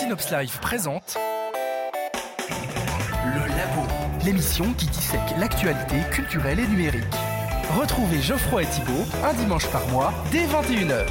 Synops Live présente Le Labo, l'émission qui dissèque l'actualité culturelle et numérique. Retrouvez Geoffroy et Thibault un dimanche par mois dès 21h.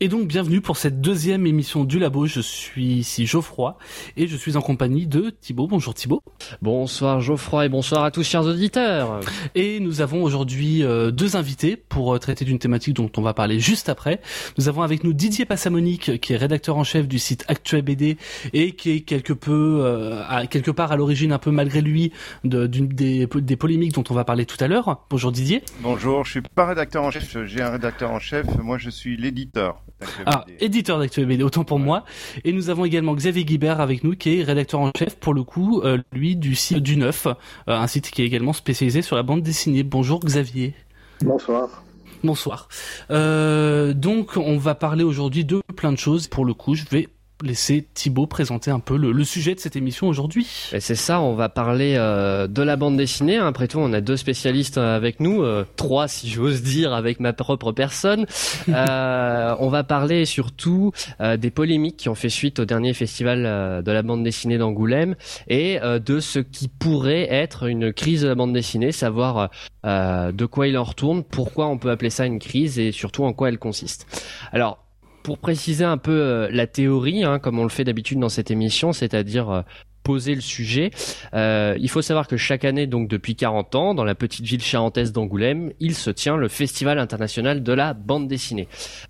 Et donc bienvenue pour cette deuxième émission du Labo. Je suis ici Geoffroy et je suis en compagnie de Thibaut. Bonjour Thibaut. Bonsoir Geoffroy et bonsoir à tous chers auditeurs. Et nous avons aujourd'hui euh, deux invités pour euh, traiter d'une thématique dont on va parler juste après. Nous avons avec nous Didier Passamonique qui est rédacteur en chef du site Actuel BD et qui est quelque peu euh, à, quelque part à l'origine un peu malgré lui de, d'une des, des polémiques dont on va parler tout à l'heure. Bonjour Didier. Bonjour, je suis pas rédacteur en chef, j'ai un rédacteur en chef, moi je suis l'éditeur. Ah, éditeur d'Actuel BD, autant pour moi. Et nous avons également Xavier Guibert avec nous, qui est rédacteur en chef, pour le coup, euh, lui, du site du Neuf, euh, un site qui est également spécialisé sur la bande dessinée. Bonjour Xavier. Bonsoir. Bonsoir. Euh, donc, on va parler aujourd'hui de plein de choses. Pour le coup, je vais laisser Thibaut présenter un peu le, sujet de cette émission aujourd'hui. C'est ça, on va parler euh, de la bande dessinée. Après tout, on a deux spécialistes euh, avec nous, euh, trois si j'ose dire, avec ma propre personne. on va parler surtout des polémiques qui ont fait suite au dernier festival de la bande dessinée d'Angoulême et de ce qui pourrait être une crise de la bande dessinée, savoir de quoi il en retourne, pourquoi on peut appeler ça une crise et surtout en quoi elle consiste. Alors, pour préciser un peu euh, la théorie, hein, comme on le fait d'habitude dans cette émission, c'est-à-dire euh, poser le sujet. Euh, il faut savoir que chaque année, donc depuis 40 ans, dans la petite ville charentaise d'Angoulême, il se tient le Festival international de la bande dessinée.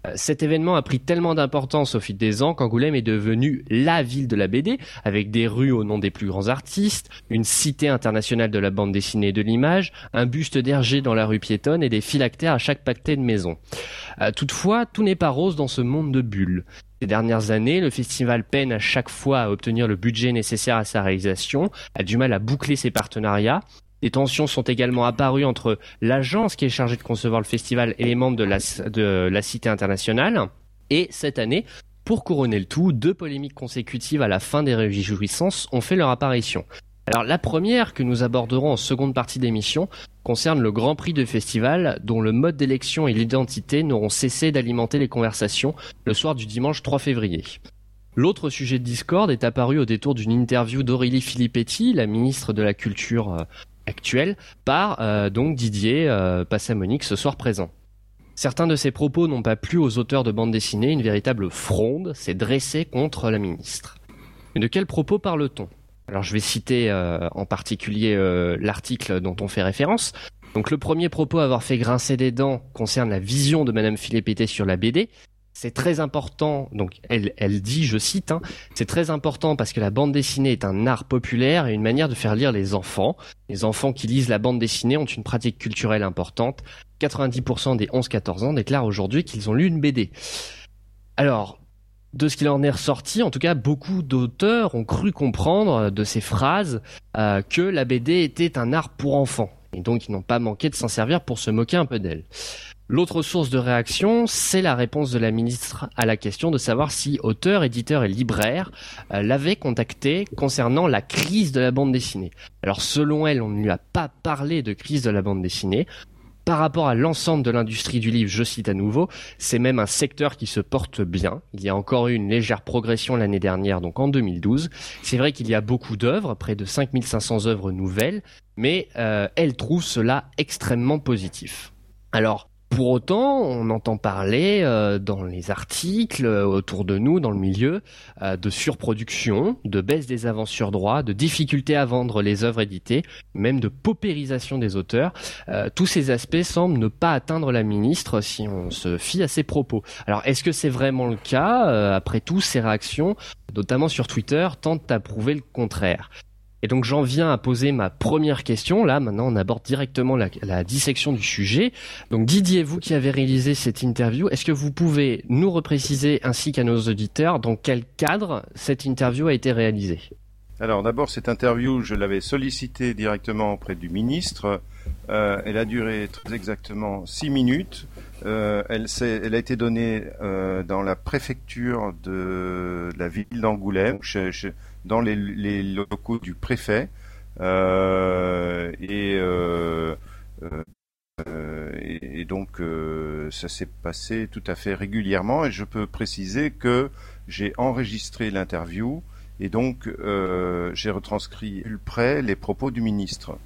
Euh, cet événement a pris tellement d'importance au fil des ans qu'Angoulême est devenue la ville de la BD, avec des rues au nom des plus grands artistes, une cité internationale de la bande dessinée et de l'image, un buste d'Hergé dans la rue piétonne et des phylactères à chaque pacté de maison. Euh, toutefois, tout n'est pas rose dans ce monde de bulles. Ces dernières années, le festival peine à chaque fois à obtenir le budget nécessaire à sa réalisation, a du mal à boucler ses partenariats. Des tensions sont également apparues entre l'agence qui est chargée de concevoir le festival et les membres de la, Cité internationale. Et cette année, pour couronner le tout, deux polémiques consécutives à la fin des réjouissances ont fait leur apparition. Alors la première que nous aborderons en seconde partie d'émission concerne le Grand Prix de festival dont le mode d'élection et l'identité n'auront cessé d'alimenter les conversations le soir du dimanche 3 février. L'autre sujet de discorde est apparu au détour d'une interview d'Aurélie Filippetti, la ministre de la Culture euh, actuelle, par euh, donc Didier euh, Passamonique ce soir présent. Certains de ses propos n'ont pas plu aux auteurs de bande dessinée, une véritable fronde s'est dressée contre la ministre. Mais de quels propos parle-t-on? Alors je vais citer euh, en particulier euh, l'article dont on fait référence. Donc le premier propos à avoir fait grincer des dents concerne la vision de Madame Philippété sur la BD. C'est très important, donc elle, elle dit, je cite, hein, c'est très important parce que la bande dessinée est un art populaire et une manière de faire lire les enfants. Les enfants qui lisent la bande dessinée ont une pratique culturelle importante. 90% des 11-14 ans déclarent aujourd'hui qu'ils ont lu une BD. Alors, de ce qu'il en est ressorti, en tout cas, beaucoup d'auteurs ont cru comprendre de ces phrases euh, que la BD était un art pour enfants. Et donc, ils n'ont pas manqué de s'en servir pour se moquer un peu d'elle. L'autre source de réaction, c'est la réponse de la ministre à la question de savoir si auteurs, éditeurs et libraires euh, l'avaient contacté concernant la crise de la bande dessinée. Alors selon elle, on ne lui a pas parlé de crise de la bande dessinée par rapport à l'ensemble de l'industrie du livre, je cite à nouveau, c'est même un secteur qui se porte bien. Il y a encore eu une légère progression l'année dernière, donc en 2012. C'est vrai qu'il y a beaucoup d'œuvres, près de 5500 œuvres nouvelles, mais euh, elle trouve cela extrêmement positif. Alors, pour autant, on entend parler euh, dans les articles euh, autour de nous, dans le milieu, euh, de surproduction, de baisse des avances sur droit, de difficultés à vendre les œuvres éditées, même de paupérisation des auteurs. tous ces aspects semblent ne pas atteindre la ministre si on se fie à ses propos. Alors, est-ce que c'est vraiment le cas? Après tout, ces réactions, notamment sur Twitter, tentent à prouver le contraire. Et donc j'en viens à poser ma première question. Là, maintenant, on aborde directement la, dissection du sujet. Donc Didier, vous qui avez réalisé cette interview, est-ce que vous pouvez nous repréciser ainsi qu'à nos auditeurs dans quel cadre cette interview a été réalisée? Alors d'abord, cette interview, je l'avais sollicitée directement auprès du ministre. Euh, elle a duré très exactement six minutes. Euh, elle, a été donnée euh, dans la préfecture de la ville d'Angoulême, dans les, les, locaux du préfet. Euh, et et, donc ça s'est passé tout à fait régulièrement et je peux préciser que j'ai enregistré l'interview et donc j'ai retranscrit près les propos du ministre.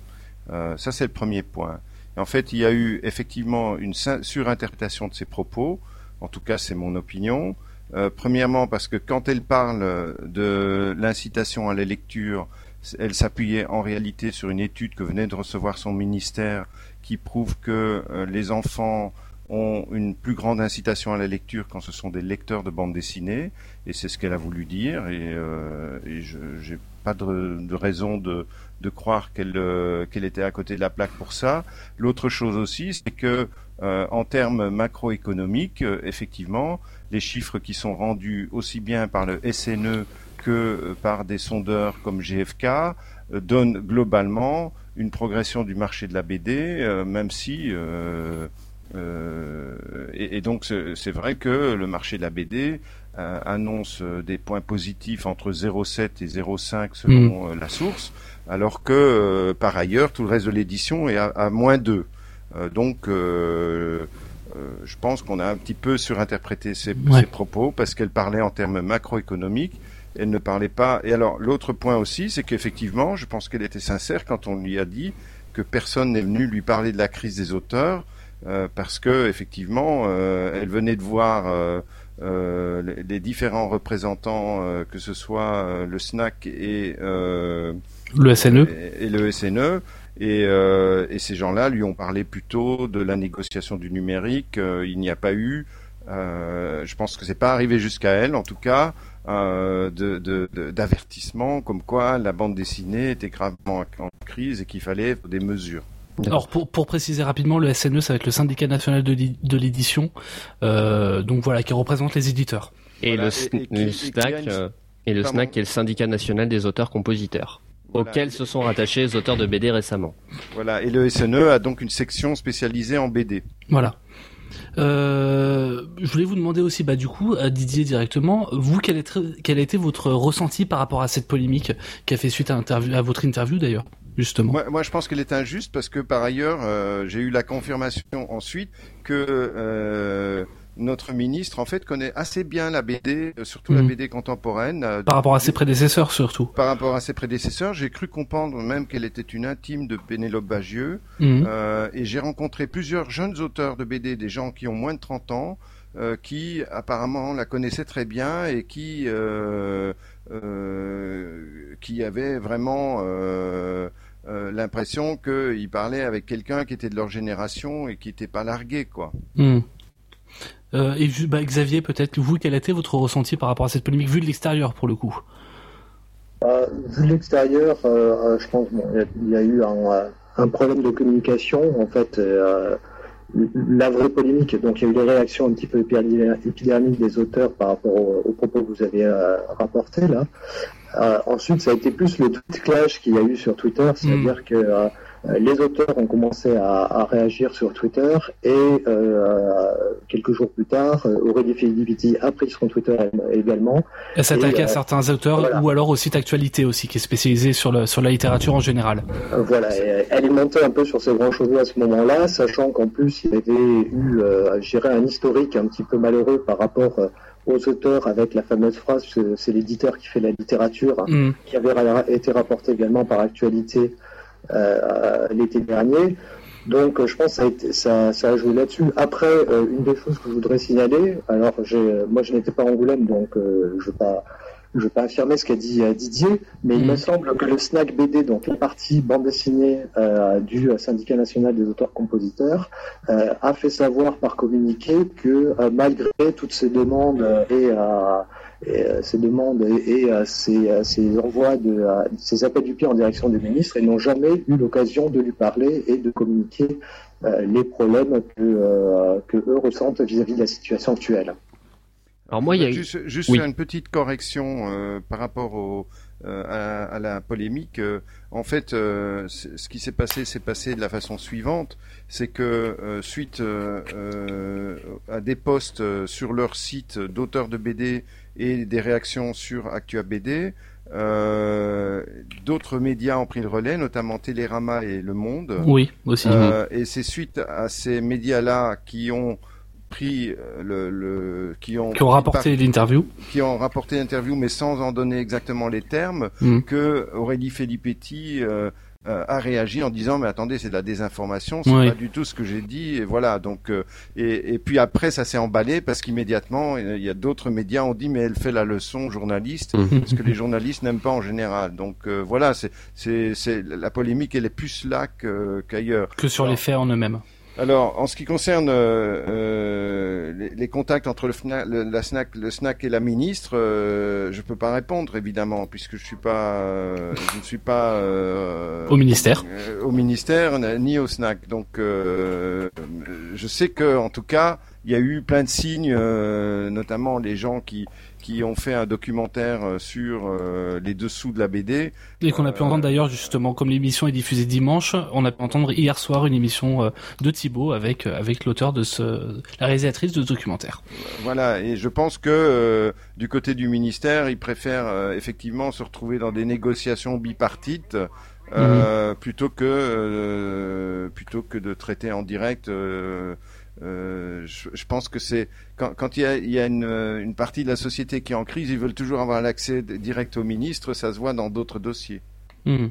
ça c'est le premier point. en fait, il y a eu effectivement une surinterprétation de ces propos. En tout cas, c'est mon opinion. Euh, premièrement, parce que quand elle parle de l'incitation à la lecture, elle s'appuyait en réalité sur une étude que venait de recevoir son ministère qui prouve que euh, les enfants ont une plus grande incitation à la lecture quand ce sont des lecteurs de bande dessinée, et c'est ce qu'elle a voulu dire, et, euh, je n'ai pas de, raison de, croire qu'elle qu'elle était à côté de la plaque pour ça. L'autre chose aussi, c'est que en termes macroéconomiques, effectivement, les chiffres qui sont rendus aussi bien par le SNE que euh, par des sondeurs comme GFK euh, donnent globalement une progression du marché de la BD, euh, même si et, donc c'est vrai que le marché de la BD annonce des points positifs entre 0,7 et 0,5 selon mm. la source, alors que par ailleurs tout le reste de l'édition est à, moins 2. donc je pense qu'on a un petit peu surinterprété ses, propos parce qu'elle parlait en termes macroéconomiques. Elle ne parlait pas. Et alors, l'autre point aussi, c'est qu'effectivement, je pense qu'elle était sincère quand on lui a dit que personne n'est venu lui parler de la crise des auteurs, euh, parce que effectivement, euh, elle venait de voir les, différents représentants, que ce soit le SNAC et le SNE et le SNE euh, et, ces gens-là lui ont parlé plutôt de la négociation du numérique. Euh, il n'y a pas eu, euh, je pense que c'est pas arrivé jusqu'à elle, en tout cas, d'avertissement comme quoi la bande dessinée était gravement en crise et qu'il fallait des mesures. Alors pour, préciser rapidement, le SNE, ça va être le syndicat national de, l'édition, donc voilà, qui représente les éditeurs. Et le, SNAC, et le SNAC qui est le syndicat national des auteurs-compositeurs auxquels se sont rattachés les auteurs de BD récemment. Voilà, et le SNE a donc une section spécialisée en BD. Voilà. Euh, je voulais vous demander aussi, bah du coup, à Didier directement, vous quel, est, quel a été votre ressenti par rapport à cette polémique qui a fait suite à, interview, à votre interview d'ailleurs Justement? Moi, moi, je pense qu'elle est injuste parce que par ailleurs, euh, j'ai eu la confirmation ensuite que euh, notre ministre en fait connaît assez bien la BD, euh, surtout la hmm. BD contemporaine. Euh, par rapport à ses prédécesseurs surtout. Par rapport à ses prédécesseurs, j'ai cru comprendre même qu'elle était une intime de Pénélope Bagieux. Hmm. Euh, et j'ai rencontré plusieurs jeunes auteurs de BD, des gens qui ont moins de 30 ans, qui apparemment la connaissaient très bien et qui qui avaient vraiment l'impression qu'ils parlaient avec quelqu'un qui était de leur génération et qui n'était pas largué quoi. Hmm. Euh, et bah, Xavier, peut-être vous, quel a été votre ressenti par rapport à cette polémique, vu de l'extérieur pour le coup? Euh, Vu de l'extérieur, euh, je pense qu'il y, a eu un, problème de communication. En fait, la vraie polémique, donc il y a eu des réactions un petit peu épidermiques des auteurs par rapport aux, propos que vous avez rapportés là. ensuite, ça a été plus le tweet clash qu'il y a eu sur Twitter, c'est-à-dire hmm. que les auteurs ont commencé à, réagir sur Twitter et euh, quelques jours plus tard, euh, Aurélie Filipiti a pris son Twitter également. Elle s'attaquait à certains auteurs ou alors au site Actualité aussi, qui est spécialisé sur, le, sur la littérature en général. voilà, elle est montée un peu sur ces grands chevaux à ce moment-là, sachant qu'en plus il y avait eu, je un historique un petit peu malheureux par rapport aux auteurs avec la fameuse phrase c'est l'éditeur qui fait la littérature, mm. qui avait été rapporté également par Actualité euh, l'été dernier. Donc je pense que ça, ça, a joué là-dessus. Après, euh, une des choses que je voudrais signaler, alors moi je n'étais pas Angoulême, donc euh, je ne vais pas je vais pas affirmer ce qu'a dit Didier, mais il me mm. semble que le snack BD, donc la partie bande dessinée du syndicat national des auteurs-compositeurs, a fait savoir par communiqué que malgré toutes ces demandes et euh, ces demandes et, euh, ces, euh, ces, envois de ces appels du pied en direction du ministre et n'ont jamais eu l'occasion de lui parler et de communiquer les problèmes que, que eux ressentent vis-à-vis de la situation actuelle. Alors moi, il y a juste, juste une petite correction par rapport au, à, à, la polémique. en fait, ce qui s'est passé s'est passé de la façon suivante, c'est que suite à des posts sur leur site d'auteurs de BD et des réactions sur ActuaBD, D'autres médias ont pris le relais, notamment Télérama et Le Monde. Oui, aussi. et c'est suite à ces médias-là qui ont pris le, le qui ont qui ont rapporté l'interview qui ont rapporté l'interview mais sans en donner exactement les termes mm. que Aurélie Filippetti euh, euh, a réagi en disant mais attendez c'est de la désinformation c'est pas du tout ce que j'ai dit et voilà. Donc euh, et, et, puis après ça s'est emballé parce qu'immédiatement il y a d'autres médias ont dit mais elle fait la leçon journaliste mm. ce que les journalistes n'aiment pas en général. Donc voilà c'est c'est la polémique elle est plus là qu'ailleurs. Que sur les faits en eux-mêmes alors, en ce qui concerne euh, euh les, les, contacts entre le, FNAC, le, la SNAC, le SNAC et la ministre, euh, je peux pas répondre évidemment puisque je suis pas, euh, je ne suis pas euh, au ministère, au ministère ni au SNAC. Donc, je sais que en tout cas, il y a eu plein de signes, notamment les gens qui qui ont fait un documentaire euh, sur euh, les dessous de la BD. Et qu'on a pu entendre d'ailleurs justement, comme l'émission est diffusée dimanche, on a pu entendre hier soir une émission euh, de Thibaut avec avec l'auteur de ce, la réalisatrice de ce documentaire. Voilà, et je pense que du côté du ministère, ils préfèrent effectivement se retrouver dans des négociations bipartites. Mhm. plutôt que plutôt que de traiter en direct euh, je, je, pense que c'est quand, quand, il y a, il y a une, une, partie de la société qui est en crise, ils veulent toujours avoir l'accès direct au ministre. Ça se voit dans d'autres dossiers. Mmh.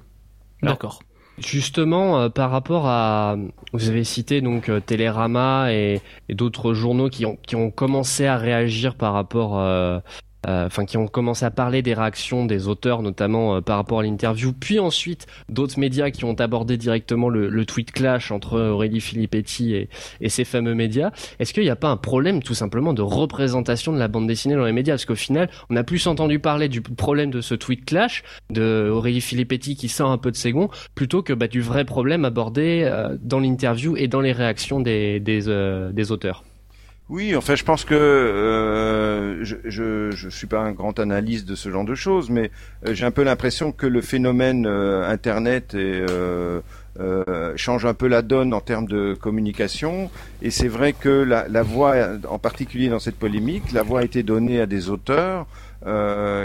D'accord. Justement, euh, par rapport à, vous avez cité donc euh, Télérama et, et d'autres journaux qui ont qui ont commencé à réagir par rapport euh, euh, enfin qui ont commencé à parler des réactions des auteurs, notamment euh, par rapport à l'interview, puis ensuite d'autres médias qui ont abordé directement le, le tweet clash entre Aurélie Filippetti et, et ces fameux médias. Est-ce qu'il n'y a pas un problème tout simplement de représentation de la bande dessinée dans les médias? Parce qu'au final, on a plus entendu parler du problème de ce tweet clash de Aurélie Filippetti qui sort un peu de ses gonds, plutôt que bah, du vrai problème abordé euh, dans l'interview et dans les réactions des, des, des auteurs. Oui, enfin, je pense que euh, je, je, je suis pas un grand analyste de ce genre de choses, mais euh, j'ai un peu l'impression que le phénomène euh, Internet est, euh, change un peu la donne en termes de communication. Et c'est vrai que la, la, voix, en particulier dans cette polémique, la voix a été donnée à des auteurs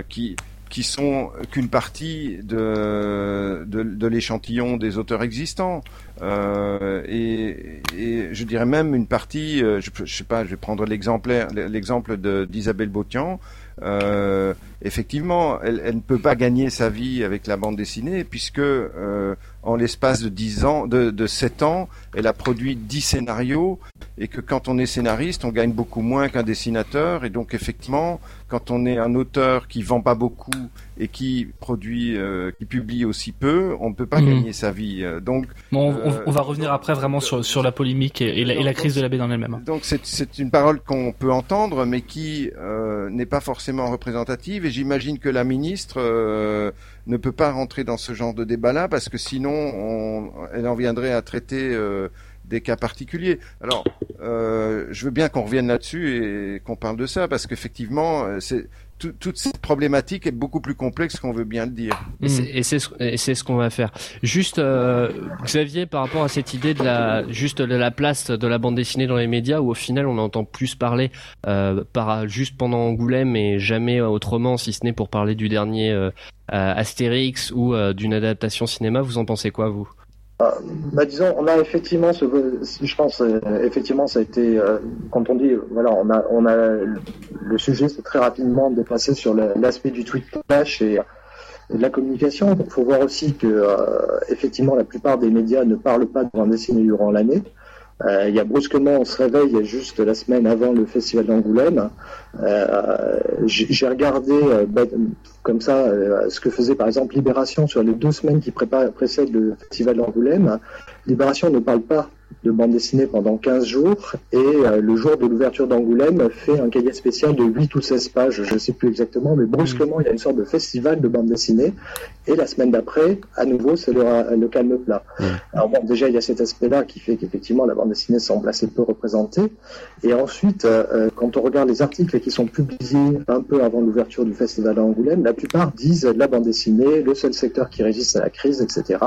qui qui sont qu'une partie de, de, de l'échantillon des auteurs existants. Euh, et, et, je dirais même une partie, euh, je, je sais pas, je vais prendre l'exemplaire, l'exemple d'Isabelle Botian. Euh, effectivement, elle, elle, ne peut pas gagner sa vie avec la bande dessinée puisque euh, en l'espace de 10 ans, de, de 7 ans, elle a produit 10 scénarios et que quand on est scénariste, on gagne beaucoup moins qu'un dessinateur et donc effectivement, quand on est un auteur qui vend pas beaucoup et qui produit, euh, qui publie aussi peu, on ne peut pas mmh. gagner sa vie. Donc, bon, on, on, va revenir après vraiment sur, sur la polémique et, la, et la, crise de la baie dans elle-même. Donc c'est une parole qu'on peut entendre, mais qui euh, n'est pas forcément représentative. Et j'imagine que la ministre euh, ne peut pas rentrer dans ce genre de débat-là parce que sinon, on, elle en viendrait à traiter euh, des cas particuliers. Alors, euh, je veux bien qu'on revienne là-dessus et qu'on parle de ça parce qu'effectivement, euh, c'est toute cette problématique est beaucoup plus complexe qu'on veut bien le dire. Et c'est ce qu'on va faire. Juste, euh, Xavier, par rapport à cette idée de la juste de la place de la bande dessinée dans les médias, où au final on entend plus parler euh, juste pendant Angoulême et jamais autrement, si ce n'est pour parler du dernier euh, Astérix ou d'une adaptation cinéma. Vous en pensez quoi, vous? Euh, bah, disons, on a effectivement, ce, je pense, euh, effectivement, ça a été, euh, quand on dit, voilà, on a, on a, le sujet s'est très rapidement dépassé sur l'aspect du tweet flash et, de la communication. Il faut voir aussi que, effectivement, la plupart des médias ne parlent pas de dessinée durant l'année. Euh, il y a brusquement, on se réveille, juste la semaine avant le festival d'Angoulême. Euh, J'ai regardé euh, ben, comme ça ce que faisait par exemple Libération sur les deux semaines qui précèdent le festival d'Angoulême. Libération ne parle pas de bande dessinée pendant 15 jours et euh, le jour de l'ouverture d'Angoulême fait un cahier spécial de 8 ou 16 pages, je ne sais plus exactement, mais brusquement il y a une sorte de festival de bande dessinée et la semaine d'après, à nouveau, c'est le, le, calme plat. Alors bon, déjà il y a cet aspect-là qui fait qu'effectivement la bande dessinée semble assez peu représentée et ensuite euh, euh, quand on regarde les articles qui sont publiés un peu avant l'ouverture du festival d'Angoulême, la plupart disent la bande dessinée, le seul secteur qui résiste à la crise, etc.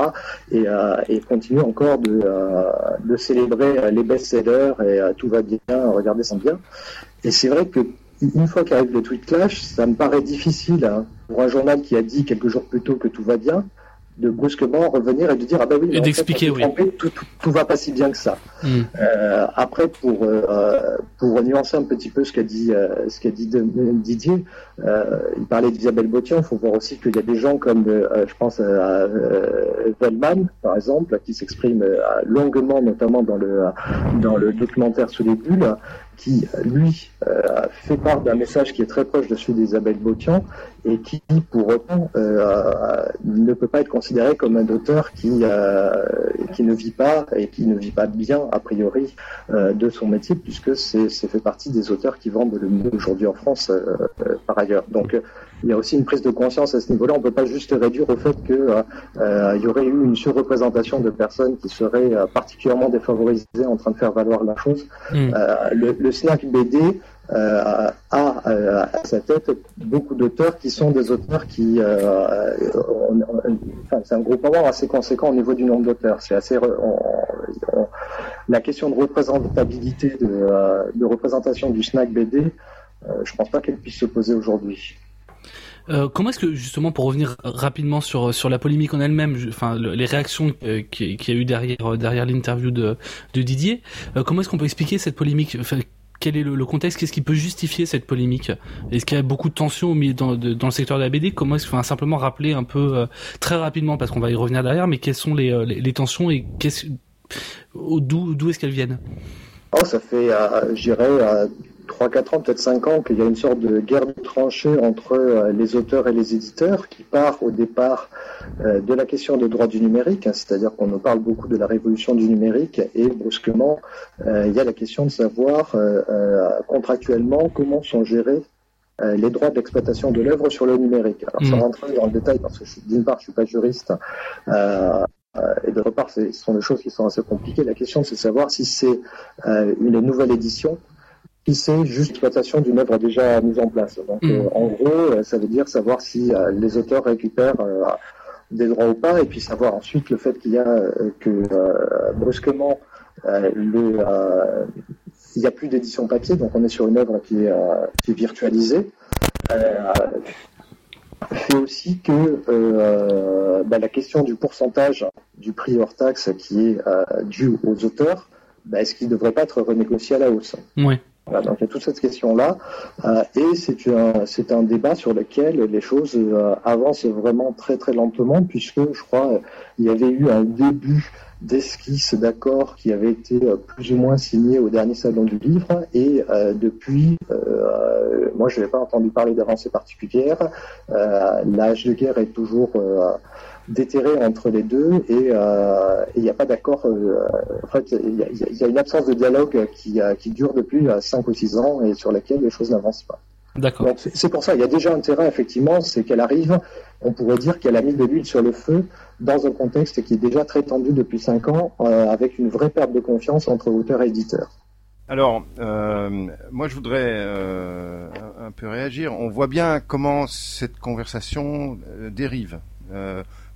et, euh, et continuent encore de, de célébrer les best-sellers et euh, tout va bien, regardez ça bien. Et c'est vrai que une fois qu'arrive le tweet clash, ça me paraît difficile hein, pour un journal qui a dit quelques jours plus tôt que tout va bien, de brusquement revenir et de dire ah ben oui, et d'expliquer oui. tout, tout, tout, va pas si bien que ça. Mm. Euh, après pour euh, pour nuancer un petit peu ce qu'a dit euh, ce qu'a dit Didier, il parlait d'Isabelle Bottian. Il faut voir aussi qu'il y a des gens comme je pense à par exemple qui s'exprime longuement notamment dans le dans le documentaire sous les bulles qui, lui, euh, fait part d'un message qui est très proche de celui d'Isabelle Botian et qui, pour autant, euh, ne peut pas être considéré comme un auteur qui, euh, qui ne vit pas et qui ne vit pas bien, a priori, de son métier, puisque c'est fait partie des auteurs qui vendent le mieux aujourd'hui en France, par ailleurs. Donc, il y a aussi une prise de conscience à ce niveau-là. On ne peut pas juste réduire au fait qu'il euh, y aurait eu une surreprésentation de personnes qui seraient euh, particulièrement défavorisées en train de faire valoir la chose. Mm. Euh, le, le, snack BD a à sa tête beaucoup d'auteurs qui sont des auteurs qui, enfin, c'est un groupement assez conséquent au niveau du nombre d'auteurs. C'est assez, la question de représentabilité de, de représentation du snack BD, je pense pas qu'elle puisse se poser aujourd'hui. Euh, comment est-ce que justement pour revenir rapidement sur sur la polémique en elle-même, enfin les réactions euh, qu'il qui y a eu derrière euh, derrière l'interview de, Didier, comment est-ce qu'on peut expliquer cette polémique? Quel est le, contexte? Qu'est-ce qui peut justifier cette polémique? Est-ce qu'il y a beaucoup de tensions dans, dans le secteur de la BD Comment est-ce enfin, simplement rappeler un peu très rapidement parce qu'on va y revenir derrière, mais quelles sont les, les, tensions et d'où d'où est-ce qu'elles viennent? Oh, ça fait, je dirais, 3-4 ans, peut-être 5 ans, qu'il y a une sorte de guerre de tranchées entre euh, les auteurs et les éditeurs qui part au départ euh, de la question des droits du numérique, hein, c'est-à-dire qu'on nous parle beaucoup de la révolution du numérique et brusquement, euh, il y a la question de savoir contractuellement comment sont gérés les droits d'exploitation de l'œuvre sur le numérique. Alors, sans mmh. rentrer dans le détail, parce que d'une part, je suis pas juriste, et d'autre part, ce sont des choses qui sont assez compliquées. La question, c'est de savoir si c'est une nouvelle édition c'est juste l'exploitation d'une œuvre déjà mise en place. Donc, mm. euh, en gros, euh, ça veut dire savoir si euh, les auteurs récupèrent des droits ou pas, et puis savoir ensuite le fait qu'il y a que brusquement le il n'y a plus d'édition papier, donc on est sur une œuvre qui est, qui est virtualisée. fait aussi que bah, la question du pourcentage du prix hors taxe qui est dû aux auteurs, bah, est-ce qu'il ne devrait pas être renégocié à la hausse? Donc il y a toute cette question-là, euh, et c'est un, débat sur lequel les choses euh, avancent vraiment très très lentement, puisque je crois il y avait eu un début d'esquisse d'accord qui avait été euh, plus ou moins signé au dernier salon du livre, et depuis, moi je n'avais pas entendu parler d'avancée particulière. L'âge de guerre est toujours déterré entre les deux et euh, il n'y a pas d'accord. Euh, en fait, il y, a une absence de dialogue qui, euh, qui dure depuis 5 ou 6 ans et sur laquelle les choses n'avancent pas. D'accord. C'est pour ça, il y a déjà un terrain, effectivement, c'est qu'elle arrive, on pourrait dire qu'elle a mis de l'huile sur le feu dans un contexte qui est déjà très tendu depuis 5 ans, avec une vraie perte de confiance entre auteur et éditeur. Alors, euh, moi je voudrais euh, un peu réagir. On voit bien comment cette conversation dérive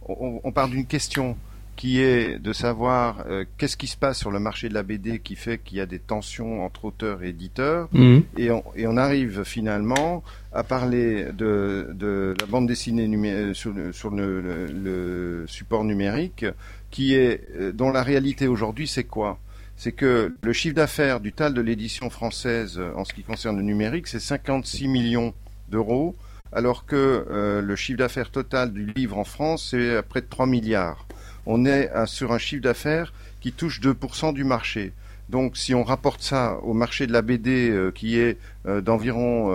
on, on part d'une question qui est de savoir euh, qu'est-ce qui se passe sur le marché de la BD qui fait qu'il y a des tensions entre auteurs et éditeurs, mhm. et, on, et, on, arrive finalement à parler de, de la bande dessinée euh, sur, le, sur le, le, support numérique, qui est euh, dont la réalité aujourd'hui c'est quoi? C'est que le chiffre d'affaires du TAL de l'édition française en ce qui concerne le numérique, c'est 56 millions d'euros alors que euh, le chiffre d'affaires total du livre en France, c'est à près de 3 milliards. On est sur un chiffre d'affaires qui touche 2% du marché. Donc si on rapporte ça au marché de la BD euh, qui est euh, d'environ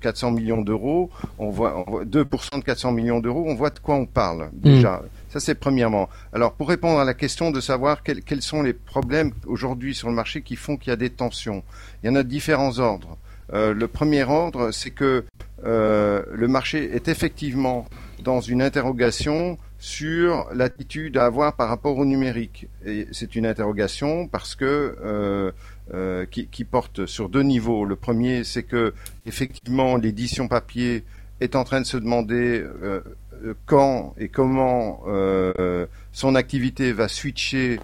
400 millions d'euros, on voit 2% de 400 millions d'euros, on voit de quoi on parle déjà. Mm. Ça c'est premièrement. Alors pour répondre à la question de savoir quels sont les problèmes aujourd'hui sur le marché qui font qu'il y a des tensions, il y en a différents ordres. le premier ordre, c'est que euh, le marché est effectivement dans une interrogation sur l'attitude à avoir par rapport au numérique. Et c'est une interrogation parce que euh, euh, qui, qui, porte sur deux niveaux. Le premier, c'est que effectivement l'édition papier est en train de se demander euh, quand et comment son activité va switcher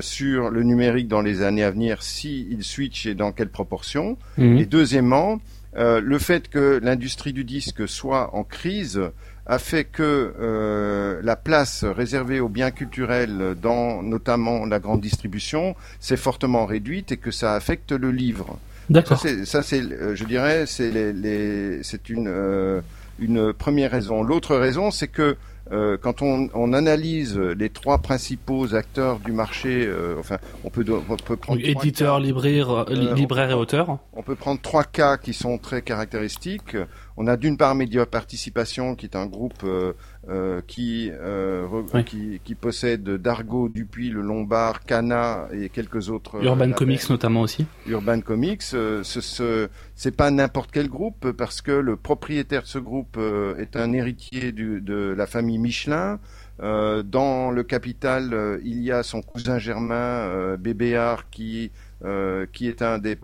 sur le numérique dans les années à venir, si il switch et dans quelle proportion. Mmh. Et deuxièmement, le fait que l'industrie du disque soit en crise a fait que euh, la place réservée aux biens culturels dans notamment la grande distribution s'est fortement réduite et que ça affecte le livre. D'accord. Ça c'est, euh, je dirais, c'est les, les, c'est une euh, une première raison. L'autre raison, c'est que euh, quand on, on, analyse les trois principaux acteurs du marché, euh, enfin, on peut, on peut prendre éditeur, libraire, euh, libraire et auteur. On peut prendre trois cas qui sont très caractéristiques. On a d'une part Média Participation, qui est un groupe euh, euh qui, euh, qui, qui possède Dargo, Dupuis, Le Lombard, Cana et quelques autres. Urban Comics notamment aussi. Urban Comics, ce, ce c'est pas n'importe quel groupe parce que le propriétaire de ce groupe est un héritier du, de la famille Michelin. Euh, dans le capital, euh, il y a son cousin germain euh, Bébéard qui euh, qui est un des,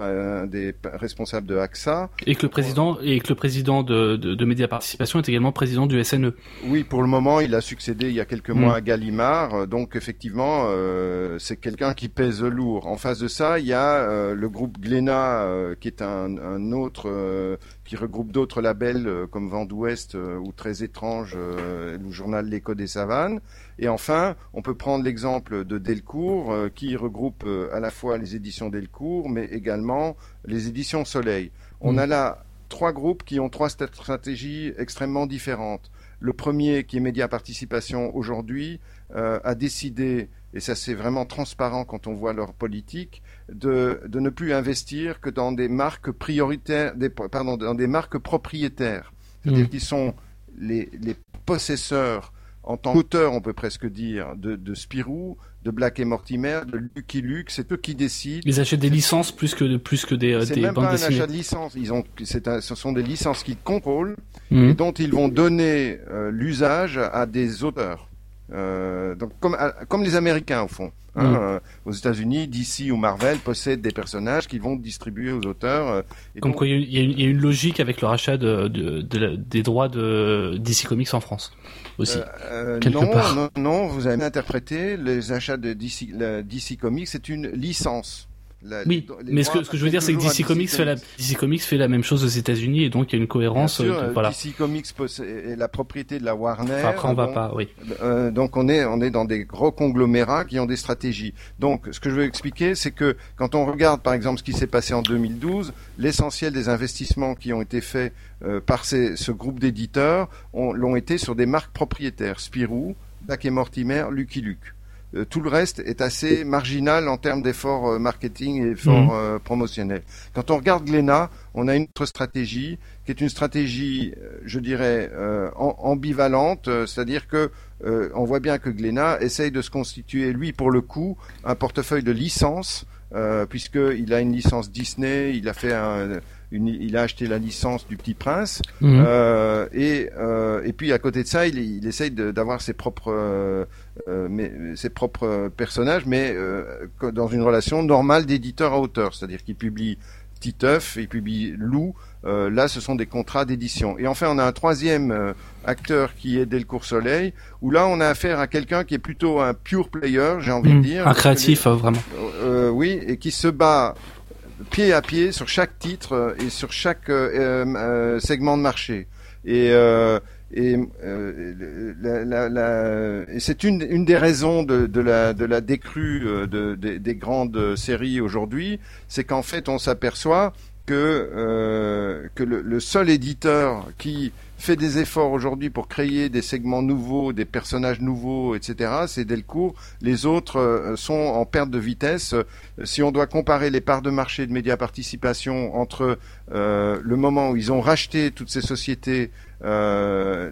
des, responsables de AXA. Et que le président, et que le président de, de, de Média Participation est également président du SNE. Oui, pour le moment, il a succédé il y a quelques mois mm. à Gallimard. Donc effectivement, euh, c'est quelqu'un qui pèse lourd. En face de ça, il y a euh, le groupe Glénat, euh, qui est un, un autre euh, qui regroupe d'autres labels comme Vent d'Ouest ou Très étrange, le journal L'écho des savanes. Et enfin, on peut prendre l'exemple de Delcourt, euh, qui regroupe euh, à la fois les éditions Delcourt, mais également les éditions Soleil. On mm. a là trois groupes qui ont trois stratégies extrêmement différentes. Le premier, qui est Média Participation aujourd'hui, euh, a décidé, et ça c'est vraiment transparent quand on voit leur politique, de, de ne plus investir que dans des marques prioritaires, des, pardon, dans des marques propriétaires, c'est-à-dire mm. qui sont les, les possesseurs en tant qu'auteur, on peut presque dire, de, de Spirou, de Black et Mortimer, de Lucky Luke, c'est eux qui décident. Ils achètent des licences plus que plus que des, C'est même pas un achat de licence. Ils ont, un, ce sont des licences qu'ils contrôlent mmh. et dont ils vont donner euh, l'usage à des auteurs. Euh, donc comme, comme les Américains au fond. Hein, mm. euh, aux États-Unis, DC ou Marvel possèdent des personnages qui vont distribuer aux auteurs. Euh, comme quoi, il y, y, a une logique avec le rachat de, de, de, des droits de DC Comics en France aussi. Euh, quelque non, part. non, non, vous avez interprété les achats de DC, DC Comics, c'est une licence. La, oui, les, mais ce que, ce que, je veux dire, c'est que DC Comics, fait la, DC Comics fait la même chose aux États-Unis et donc il y a une cohérence. Bien sûr, euh, voilà. DC Comics est la propriété de la Warner. Enfin, après, on va pas, oui. Euh, donc on est on est dans des gros conglomérats qui ont des stratégies. Donc ce que je veux expliquer, c'est que quand on regarde par exemple ce qui s'est passé en 2012, l'essentiel des investissements qui ont été faits euh, par ces, ce groupe d'éditeurs l'ont été sur des marques propriétaires, Spirou, Black et Mortimer, Lucky Luke. Euh, tout le reste est assez marginal en termes d'efforts euh, marketing et efforts mmh. euh, promotionnels. Quand on regarde Glénat, on a une autre stratégie qui est une stratégie, je dirais, ambivalente, c'est-à-dire que on voit bien que Glénat essaye de se constituer, lui, pour le coup, un portefeuille de licences, puisqu'il a une licence Disney, il a fait un il a acheté la licence du Petit Prince mhm. euh, et euh, et puis à côté de ça, il, il essaye d'avoir ses propres euh, mais, ses propres personnages, mais dans une relation normale d'éditeur à auteur, c'est-à-dire qu'il publie Titeuf, il publie Lou. là, ce sont des contrats d'édition. Et enfin, on a un troisième acteur qui est Delcourt Soleil, où là, on a affaire à quelqu'un qui est plutôt un pure player, j'ai envie de mhm. dire. Un créatif, vraiment. oui, et qui se bat pied à pied sur chaque titre euh, et sur chaque euh, euh, segment de marché. Et, et, et c'est une, une des raisons de, de, la, de la décrue de, des grandes séries aujourd'hui, c'est qu'en fait on s'aperçoit que, que le, le, seul éditeur qui fait des efforts aujourd'hui pour créer des segments nouveaux, des personnages nouveaux, etc. C'est Delcourt. Les autres euh, sont en perte de vitesse. Si on doit comparer les parts de marché de média participation entre euh, le moment où ils ont racheté toutes ces sociétés euh,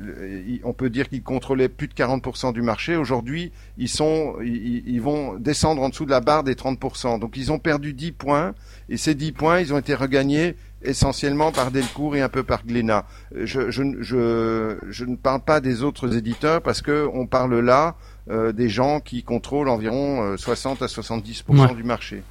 on peut dire qu'ils contrôlaient plus de 40% du marché. Aujourd'hui, ils sont, ils, ils, vont descendre en dessous de la barre des 30%. Donc, ils ont perdu 10 points et ces 10 points, ils ont été regagnés essentiellement par Delcourt et un peu par Glénat. Je, je, je, je ne parle pas des autres éditeurs parce que on parle là euh, des gens qui contrôlent environ 60 euh, à 70% ouais. du marché.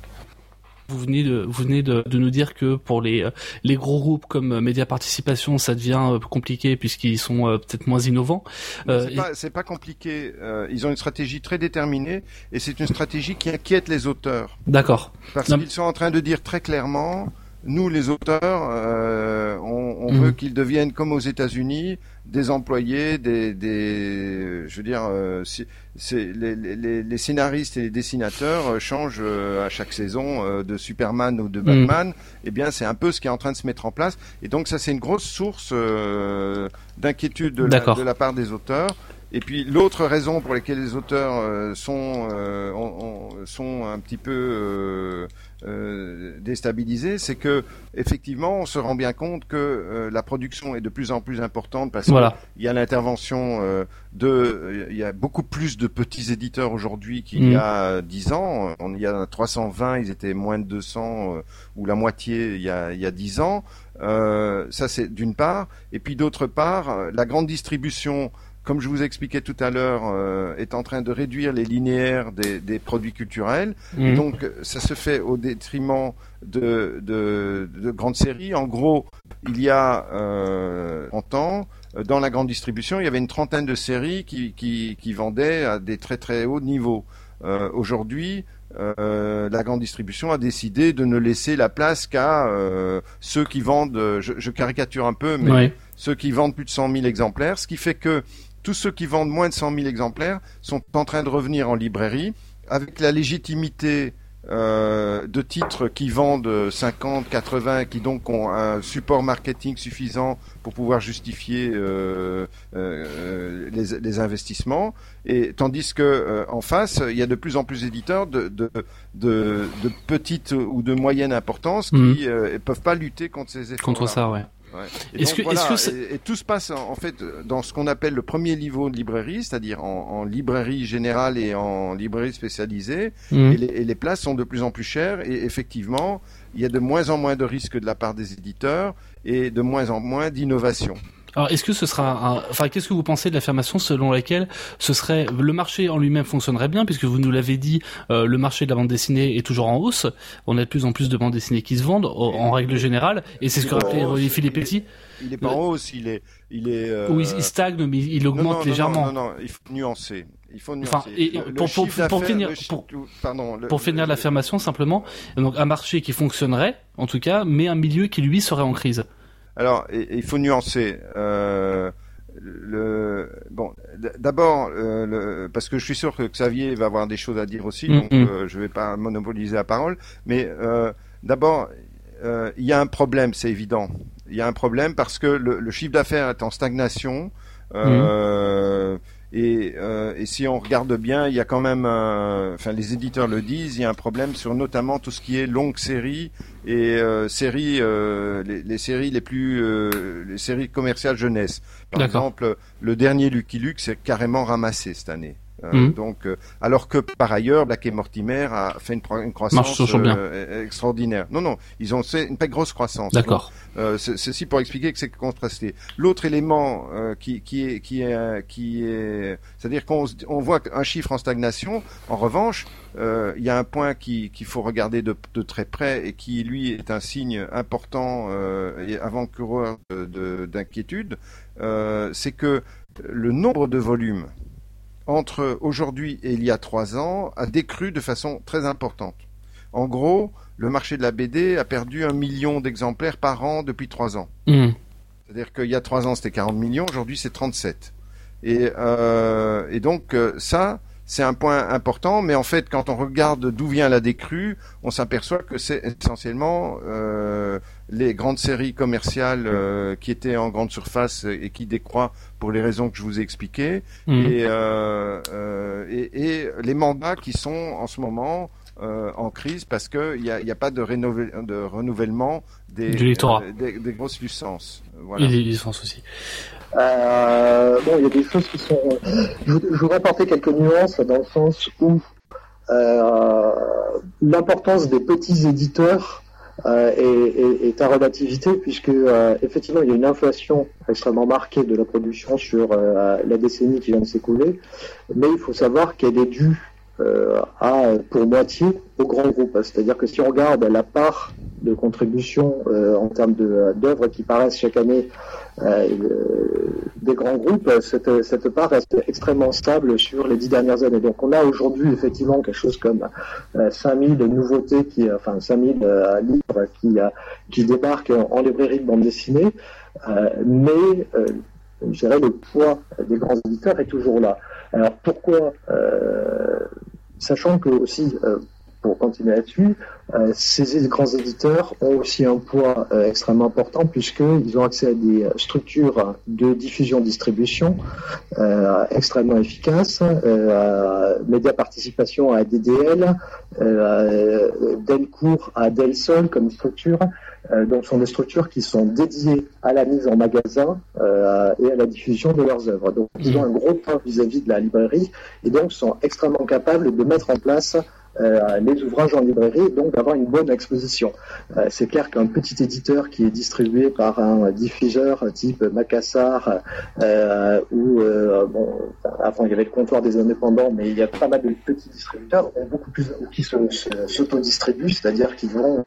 Vous venez de, vous venez de, de, nous dire que pour les, euh, les gros groupes comme euh, Média Participation, ça devient compliqué puisqu'ils sont peut-être moins innovants. Euh, c'est pas, pas, compliqué. ils ont une stratégie très déterminée et c'est une stratégie qui inquiète les auteurs. D'accord. Parce qu'ils sont en train de dire très clairement nous, les auteurs, euh, on, on Mhm. veut qu'ils deviennent comme aux États-Unis, des employés, des, des je veux dire, euh, si- c'est les, les, les scénaristes et les dessinateurs euh, changent euh, à chaque saison euh, de Superman ou de Batman. Eh bien, c'est un peu ce qui est en train de se mettre en place. Et donc, ça, c'est une grosse source euh, d'inquiétude de, de la part des auteurs. Et puis l'autre raison pour laquelle les auteurs euh, sont euh, ont- ont- sont un petit peu euh, euh, déstabilisés, c'est que effectivement on se rend bien compte que euh, la production est de plus en plus importante parce Voilà. qu'il y a l'intervention euh, de euh, il y a beaucoup plus de petits éditeurs aujourd'hui qu'il y Mhm. a dix ans. On il y a 320, ils étaient moins de 200 euh, ou la moitié il y a il y a 10 ans. Euh, ça c'est d'une part, et puis d'autre part, euh, la grande distribution comme je vous expliquais tout à l'heure, euh, est en train de réduire les linéaires des, des produits culturels. Mhm. donc, euh, ça se fait au détriment de, de, de grandes séries. En gros, il y a euh, 30 ans, euh, dans la grande distribution, il y avait une trentaine de séries qui, qui, qui vendaient à des très très hauts niveaux. Euh, Aujourd'hui, euh, la grande distribution a décidé de ne laisser la place qu'à euh, ceux qui vendent, euh, je, je caricature un peu, mais ceux qui vendent plus de 100 000 exemplaires, ce qui fait que tous ceux qui vendent moins de 100 000 exemplaires sont en train de revenir en librairie avec la légitimité euh, de titres qui vendent 50, 80, qui donc ont un support marketing suffisant pour pouvoir justifier euh, euh, les, les investissements, et tandis que en face, il y a de plus en plus d'éditeurs de, de, de, de petite ou de moyenne importance qui Mhm. euh, peuvent pas lutter contre ces efforts. Contre ça, ouais. Ouais. Et, Est-ce donc, que- est-ce voilà, que c'est- et, et tout se passe en, en fait dans ce qu'on appelle le premier niveau de librairie, c'est-à-dire en, en librairie générale et en librairie spécialisée. Mhm. Et, les, et les places sont de plus en plus chères. Et effectivement, il y a de moins en moins de risques de la part des éditeurs et de moins en moins d'innovation. Alors, est-ce que ce sera un... Enfin, qu'est-ce que vous pensez de l'affirmation selon laquelle ce serait... Le marché en lui-même fonctionnerait bien, puisque vous nous l'avez dit, euh, le marché de la bande dessinée est toujours en hausse. On a de plus en plus de bandes dessinées qui se vendent, en, en règle générale. Et c'est ce que rappelait. Olivier Philippetti. Il est pas en hausse, il est, il est. euh, Où il, stagne, mais il augmente non, non, légèrement. Non, non, non, il faut nuancer. Il faut nuancer. Enfin, et- Le- le pour- pour- finir- pour- pardon, le- Pour finir l'affirmation, simplement, donc un marché qui fonctionnerait, en tout cas, mais un milieu qui, lui, serait en crise. Alors, il faut nuancer. Euh, le bon, d- d'abord, euh, parce que je suis sûr que Xavier va avoir des choses à dire aussi, Mm, donc mm. euh, je vais pas monopoliser la parole. Mais euh, d'abord, il y a un problème, c'est évident. Il y a un problème parce que le, le chiffre d'affaires est en stagnation. Euh, Et, euh, et si on regarde bien, il y a quand même, un- enfin les éditeurs le disent, il y a un problème sur notamment tout ce qui est longue série et euh, séries, euh, les, les séries les plus, euh, les séries commerciales jeunesse. Par exemple, le dernier Lucky Luke c'est carrément ramassé cette année. Mhm. Donc, euh, alors que par ailleurs, Black et Mortimer a fait une, une croissance euh, extraordinaire. Non, non, ils ont fait une pas grosse croissance. D'accord. Euh, ce- ceci pour expliquer que c'est contrasté. L'autre élément euh, qui, qui est, qui est, qui est, c'est-à-dire qu'on on voit un chiffre en stagnation. En revanche, euh, il y a un point qui- qu'il faut regarder de, de très près et qui lui est un signe important euh, et avant-coureur de- de- d'inquiétude. Euh, c'est que le nombre de volumes entre aujourd'hui et il y a trois ans a décru de façon très importante. En gros, le marché de la BD a perdu un million d'exemplaires par an depuis trois ans. Mhm. C'est-à-dire qu'il y a trois ans, c'était 40 millions, aujourd'hui, c'est 37. Et, euh, et donc, euh, ça, c'est un point important, mais en fait, quand on regarde d'où vient la décrue, on s'aperçoit que c'est essentiellement euh, les grandes séries commerciales euh, qui étaient en grande surface et qui décroît pour les raisons que je vous ai expliquées, Mhm. et, euh, euh, et, et les mandats qui sont en ce moment euh, en crise parce qu'il n'y a, y a pas de, rénové- de renouvellement des, euh, des, des grosses licences. Voilà. Et les licences aussi. Euh, bon, il y a des choses qui sont. Je, je voudrais apporter quelques nuances dans le sens où euh, l'importance des petits éditeurs euh, est, est- est à relativité, puisque euh, effectivement il y a une inflation extrêmement marquée de la production sur euh, la décennie qui vient de s'écouler, mais il faut savoir qu'elle est due à pour moitié au grand groupe. C'est-à-dire que si on regarde la part de contribution en termes d'œuvres qui paraissent chaque année des grands groupes, cette, cette part reste extrêmement stable sur les dix dernières années. Donc on a aujourd'hui effectivement quelque chose comme 5000 nouveautés, qui, enfin 5000 livres qui, qui débarquent en librairie de bande dessinée, mais je dirais, le poids des grands éditeurs est toujours là. Alors pourquoi euh, Sachant que aussi, euh, pour continuer là-dessus, euh, ces grands éditeurs ont aussi un poids extrêmement important puisqu'ils ont accès à des structures de diffusion-distribution extrêmement efficaces, média participation à DDL, Delcourt à Delsol comme structure, euh, donc, sont des structures qui sont dédiées à la mise en magasin euh, et à la diffusion de leurs œuvres. Donc, ils ont un gros point vis-à-vis de la librairie et donc sont extrêmement capables de mettre en place euh, les ouvrages en librairie et donc d'avoir une bonne exposition. Euh, c'est clair qu'un petit éditeur qui est distribué par un diffuseur type Macassar euh, ou bon, avant il y avait le comptoir des indépendants, mais il y a pas mal de petits distributeurs beaucoup plus qui s'autodistribuent, c'est-à-dire qu'ils vont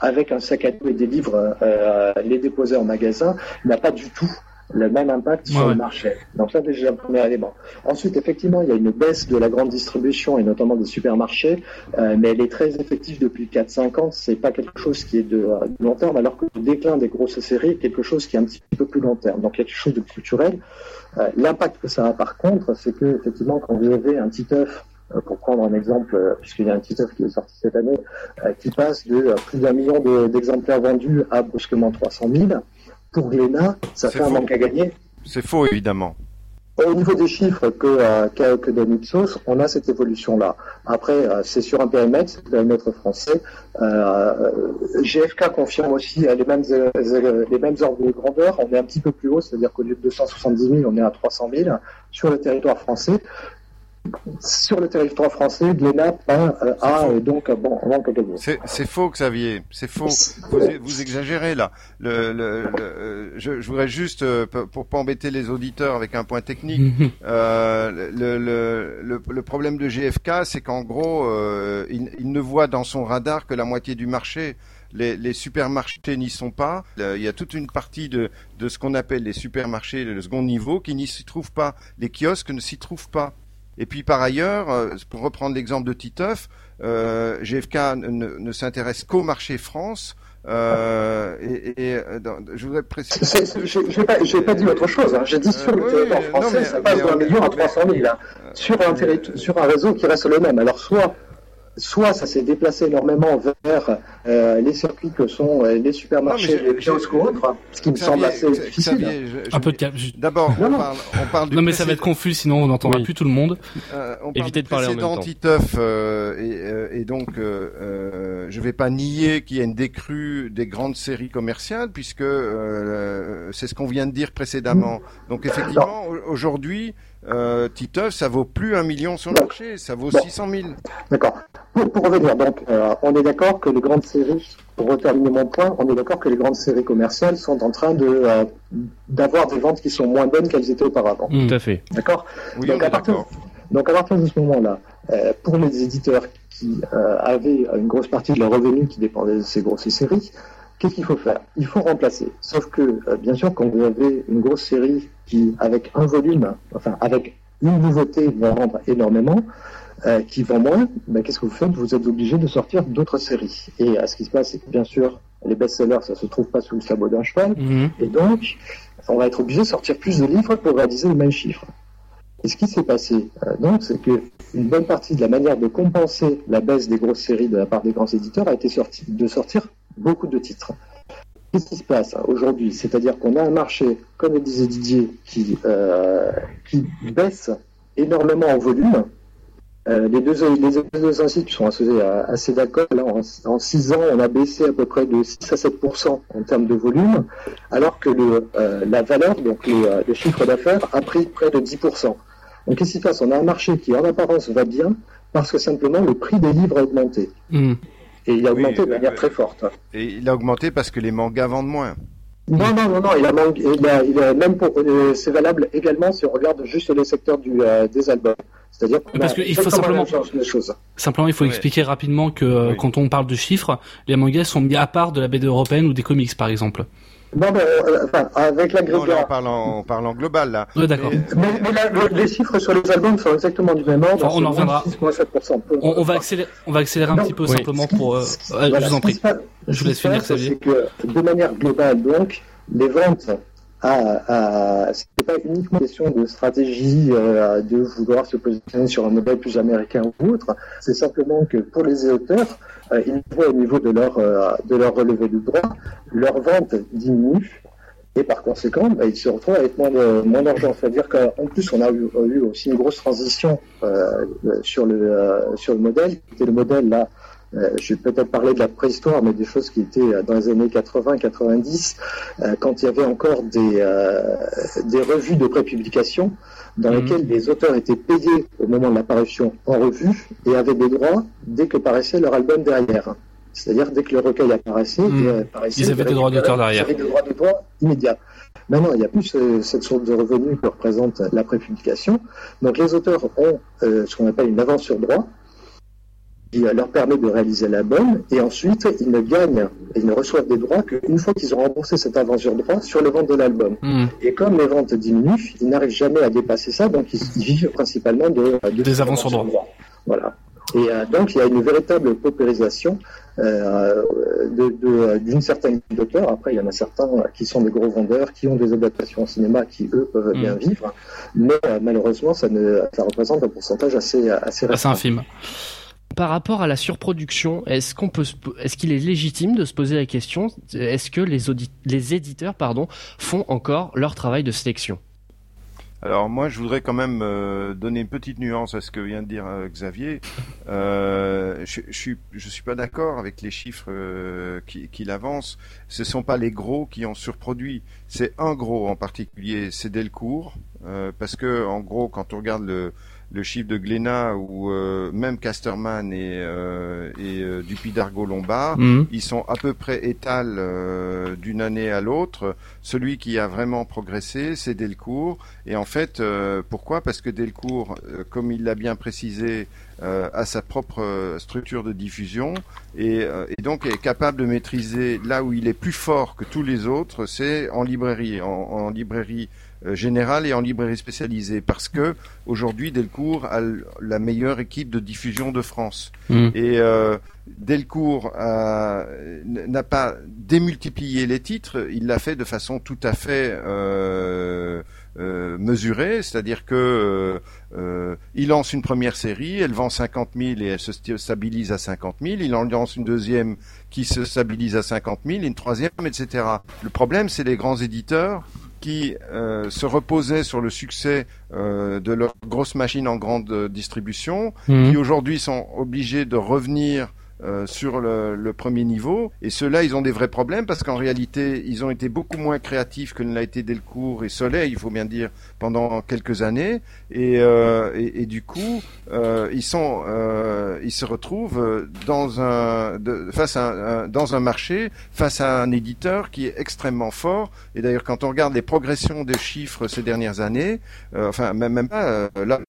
avec un sac à dos et des livres les déposer en magasin, n'a pas du tout le même impact sur le marché. Donc ça, déjà, un premier élément. Ensuite, effectivement, il y a une baisse de la grande distribution et notamment des supermarchés, euh, mais elle est très effective depuis 4-5 ans. C'est pas quelque chose qui est de, euh, long terme, alors que le déclin des grosses séries est quelque chose qui est un petit peu plus long terme. Donc il y a quelque chose de culturel. Euh, l'impact que ça a par contre, c'est que effectivement, quand vous avez un petit œuf pour prendre un exemple, puisqu'il y a un petit œuf qui est sorti cette année, qui passe de plus d'un million d'exemplaires vendus à brusquement 300 000, pour Glénat, ça fait un manque à gagner. C'est faux, évidemment. Au niveau des chiffres que, euh, que donne Ipsos, on a cette évolution-là. Après, euh, c'est sur un périmètre, c'est un périmètre français. Euh, GFK confirme aussi les mêmes, les mêmes ordres de grandeur. On est un petit peu plus haut, c'est-à-dire qu'au lieu de 270 000, on est à 300 000 sur le territoire français sur le territoire français, Glénat euh, a, euh, donc un bon, manque gagner. C'est faux, Xavier. C'est faux. Vous, vous, exagérez là. Le, le, le je, je, voudrais juste, euh, pour pas embêter les auditeurs avec un point technique, mhm. euh, le, le, problème de GFK, c'est qu'en gros, euh, il, il, ne voit dans son radar que la moitié du marché. Les, les supermarchés n'y sont pas. Il y a toute une partie de, de ce qu'on appelle les supermarchés de second niveau qui n'y s'y trouvent pas. Les kiosques ne s'y trouvent pas. Et puis par ailleurs, euh, pour reprendre l'exemple de Titeuf, euh, GFK ne, ne s'intéresse qu'au marché France. Euh, et, et je voudrais préciser. Je n'ai pas, pas, dit autre chose. Hein. J'ai dit sur le territoire français, ça passe d'un million à 300 000. Hein. sur, un sur un réseau qui reste le même. Alors soit soit ça s'est déplacé énormément vers euh, les circuits que sont euh, les supermarchés, les kiosques ou autres, ce qui me semble assez difficile. un peu de D'abord, on parle, on parle Non, mais ça va être confus, sinon on n'entendra plus tout le monde. Euh, on Évitez de parler en même temps. Euh, et, euh, et, donc, euh, je vais pas nier qu'il y a une décrue des grandes séries commerciales, puisque c'est ce qu'on vient de dire précédemment. Donc, effectivement, aujourd'hui, euh, Titeuf, ça vaut plus un million sur le marché, ça vaut 600 000. D'accord. Pour, revenir, donc, euh, on est d'accord que les grandes séries, pour terminer mon point, on est d'accord que les grandes séries commerciales sont en train de euh, d'avoir des ventes qui sont moins bonnes qu'elles étaient auparavant. Tout à fait. D'accord. Oui, donc, à partir, donc à partir de ce moment-là, euh, pour les éditeurs qui avaient une grosse partie de leur revenu qui dépendait de ces grosses séries, Qu'est-ce qu'il faut faire? Il faut remplacer. Sauf que, euh, bien sûr, quand vous avez une grosse série qui, avec un volume, enfin, avec une nouveauté, va vendre énormément, euh, qui vend moins, ben, qu'est-ce que vous faites? Vous êtes obligé de sortir d'autres séries. Et à ce qui se passe, c'est que, bien sûr, les best-sellers, ça se trouve pas sous le sabot d'un cheval. Mhm. Et donc, on va être obligé de sortir plus de livres pour réaliser le même chiffre. Et ce qui s'est passé, euh, donc, c'est que une bonne partie de la manière de compenser la baisse des grosses séries de la part des grands éditeurs a été sorti, de sortir beaucoup de titres. Qu'est-ce qui se passe aujourd'hui? C'est-à-dire qu'on a un marché, comme le disait Didier, qui, euh, qui baisse énormément en volume. Euh, les, deux, les deux instituts sont assez, assez d'accord. Là, en, 6 ans, on a baissé à peu près de 6 à 7% en termes de volume, alors que le, euh, la valeur, donc le chiffre d'affaires, a pris près de 10 Donc, qu'est-ce qui se passe? On a un marché qui, en apparence, va bien, parce que simplement le prix des livres a augmenté. Hmm. Et il a augmenté de manière très forte. Et il a augmenté parce que les mangas vendent moins. Non, non, non, non, il a, il a, il a même pour, euh, c'est valable également si on regarde juste les secteurs du, euh, des albums. C'est-à-dire parce qu'il faut simplement, simplement il faut expliquer rapidement que quand on parle de chiffres, les mangas sont mis à part de la BD européenne ou des comics par exemple. Non, mais euh, enfin, avec l'agrégat. on parle en, on parle en global là. Oui, d'accord. Mais, mais, les chiffres sur les albums sont exactement du même ordre. on en reviendra. On, on, va accélérer, on va accélérer un petit peu simplement pour. Euh, je vous en prie. je vous laisse finir, Xavier. C'est que de manière globale, donc, les ventes à, à c'était pas uniquement une question de stratégie euh, de vouloir se positionner sur un modèle plus américain ou autre, c'est simplement que pour les auteurs, euh, ils voient au niveau de leur euh, de leur relevé de droit, leur vente diminue et par conséquent, bah, ils se retrouvent avec moins de moins d'argent. C'est-à-dire qu'en plus, on a eu, aussi une grosse transition sur le sur le modèle, qui le modèle là euh, je vais peut-être parler de la préhistoire, mais des choses qui étaient euh, dans les années 80-90, euh, quand il y avait encore des, des revues de prépublication dans mhm. lesquelles les auteurs étaient payés au moment de l'apparition en revue et avaient des droits dès que paraissait leur album derrière. C'est-à-dire dès que le recueil apparaissait, mhm. ils avaient des droits d'auteur derrière. Ils avaient des droits d'auteur immédiats. Maintenant, il n'y a plus cette sorte de revenu que représente la prépublication. Donc les auteurs ont ce qu'on appelle une avance sur droit, qui leur permet de réaliser l'album, et ensuite ils ne gagnent, ils ne reçoivent des droits qu'une fois qu'ils ont remboursé cette avance sur droit sur les ventes de l'album. Hmm. Et comme les ventes diminuent, ils n'arrivent jamais à dépasser ça, donc ils, vivent principalement de, des avances sur droit. Voilà. Et euh, donc il y a une véritable paupérisation euh, d'une certaine d'auteurs. Après, il y en a certains qui sont des gros vendeurs, qui ont des adaptations au cinéma, qui eux peuvent bien hmm. vivre, mais euh, malheureusement, ça, ne, ça représente un pourcentage assez assez, assez infime. Par rapport à la surproduction, est-ce qu'il est légitime de se poser la question, est-ce que les, les éditeurs, pardon, font encore leur travail de sélection? Alors moi, je voudrais quand même euh, donner une petite nuance à ce que vient de dire euh, Xavier. Euh, je, je, suis, je suis pas d'accord avec les chiffres qu'il avance. Ce sont pas les gros qui ont surproduit. C'est un gros en particulier, c'est Delcourt, parce que en gros, quand on regarde le, le chiffre de Glénat ou euh, même Casterman et, euh, et euh, Lombard, mhm. ils sont à peu près étals euh, d'une année à l'autre. Celui qui a vraiment progressé, c'est Delcourt. Et en fait, pourquoi? Parce que Delcourt, comme il l'a bien précisé, a sa propre structure de diffusion et, et, donc est capable de maîtriser là où il est plus fort que tous les autres, c'est en librairie, en, en librairie euh, générale et en librairie spécialisée parce que aujourd'hui Delcourt a la meilleure équipe de diffusion de France mm. et euh, Delcourt n'a pas démultiplié les titres, il l'a fait de façon tout à fait euh, euh mesurée, c'est-à-dire que euh, il lance une première série, elle vend 50 000 et elle se stabilise à 50 000, il en lance une deuxième qui se stabilise à 50 000, une troisième, etc. Le problème, c'est les grands éditeurs qui euh, se reposaient sur le succès euh, de leurs grosses machines en grande distribution, mmh. qui aujourd'hui sont obligés de revenir euh, sur le, le, premier niveau. Et ceux-là, ils ont des vrais problèmes parce qu'en réalité, ils ont été beaucoup moins créatifs que ne l'a été Delcourt et Soleil, il faut bien dire, pendant quelques années. Et, euh, et, et du coup, euh, ils sont, euh, ils se retrouvent dans un, de, face à un, dans un marché, face à un éditeur qui est extrêmement fort. Et d'ailleurs, quand on regarde les progressions des chiffres ces dernières années, enfin même, même pas là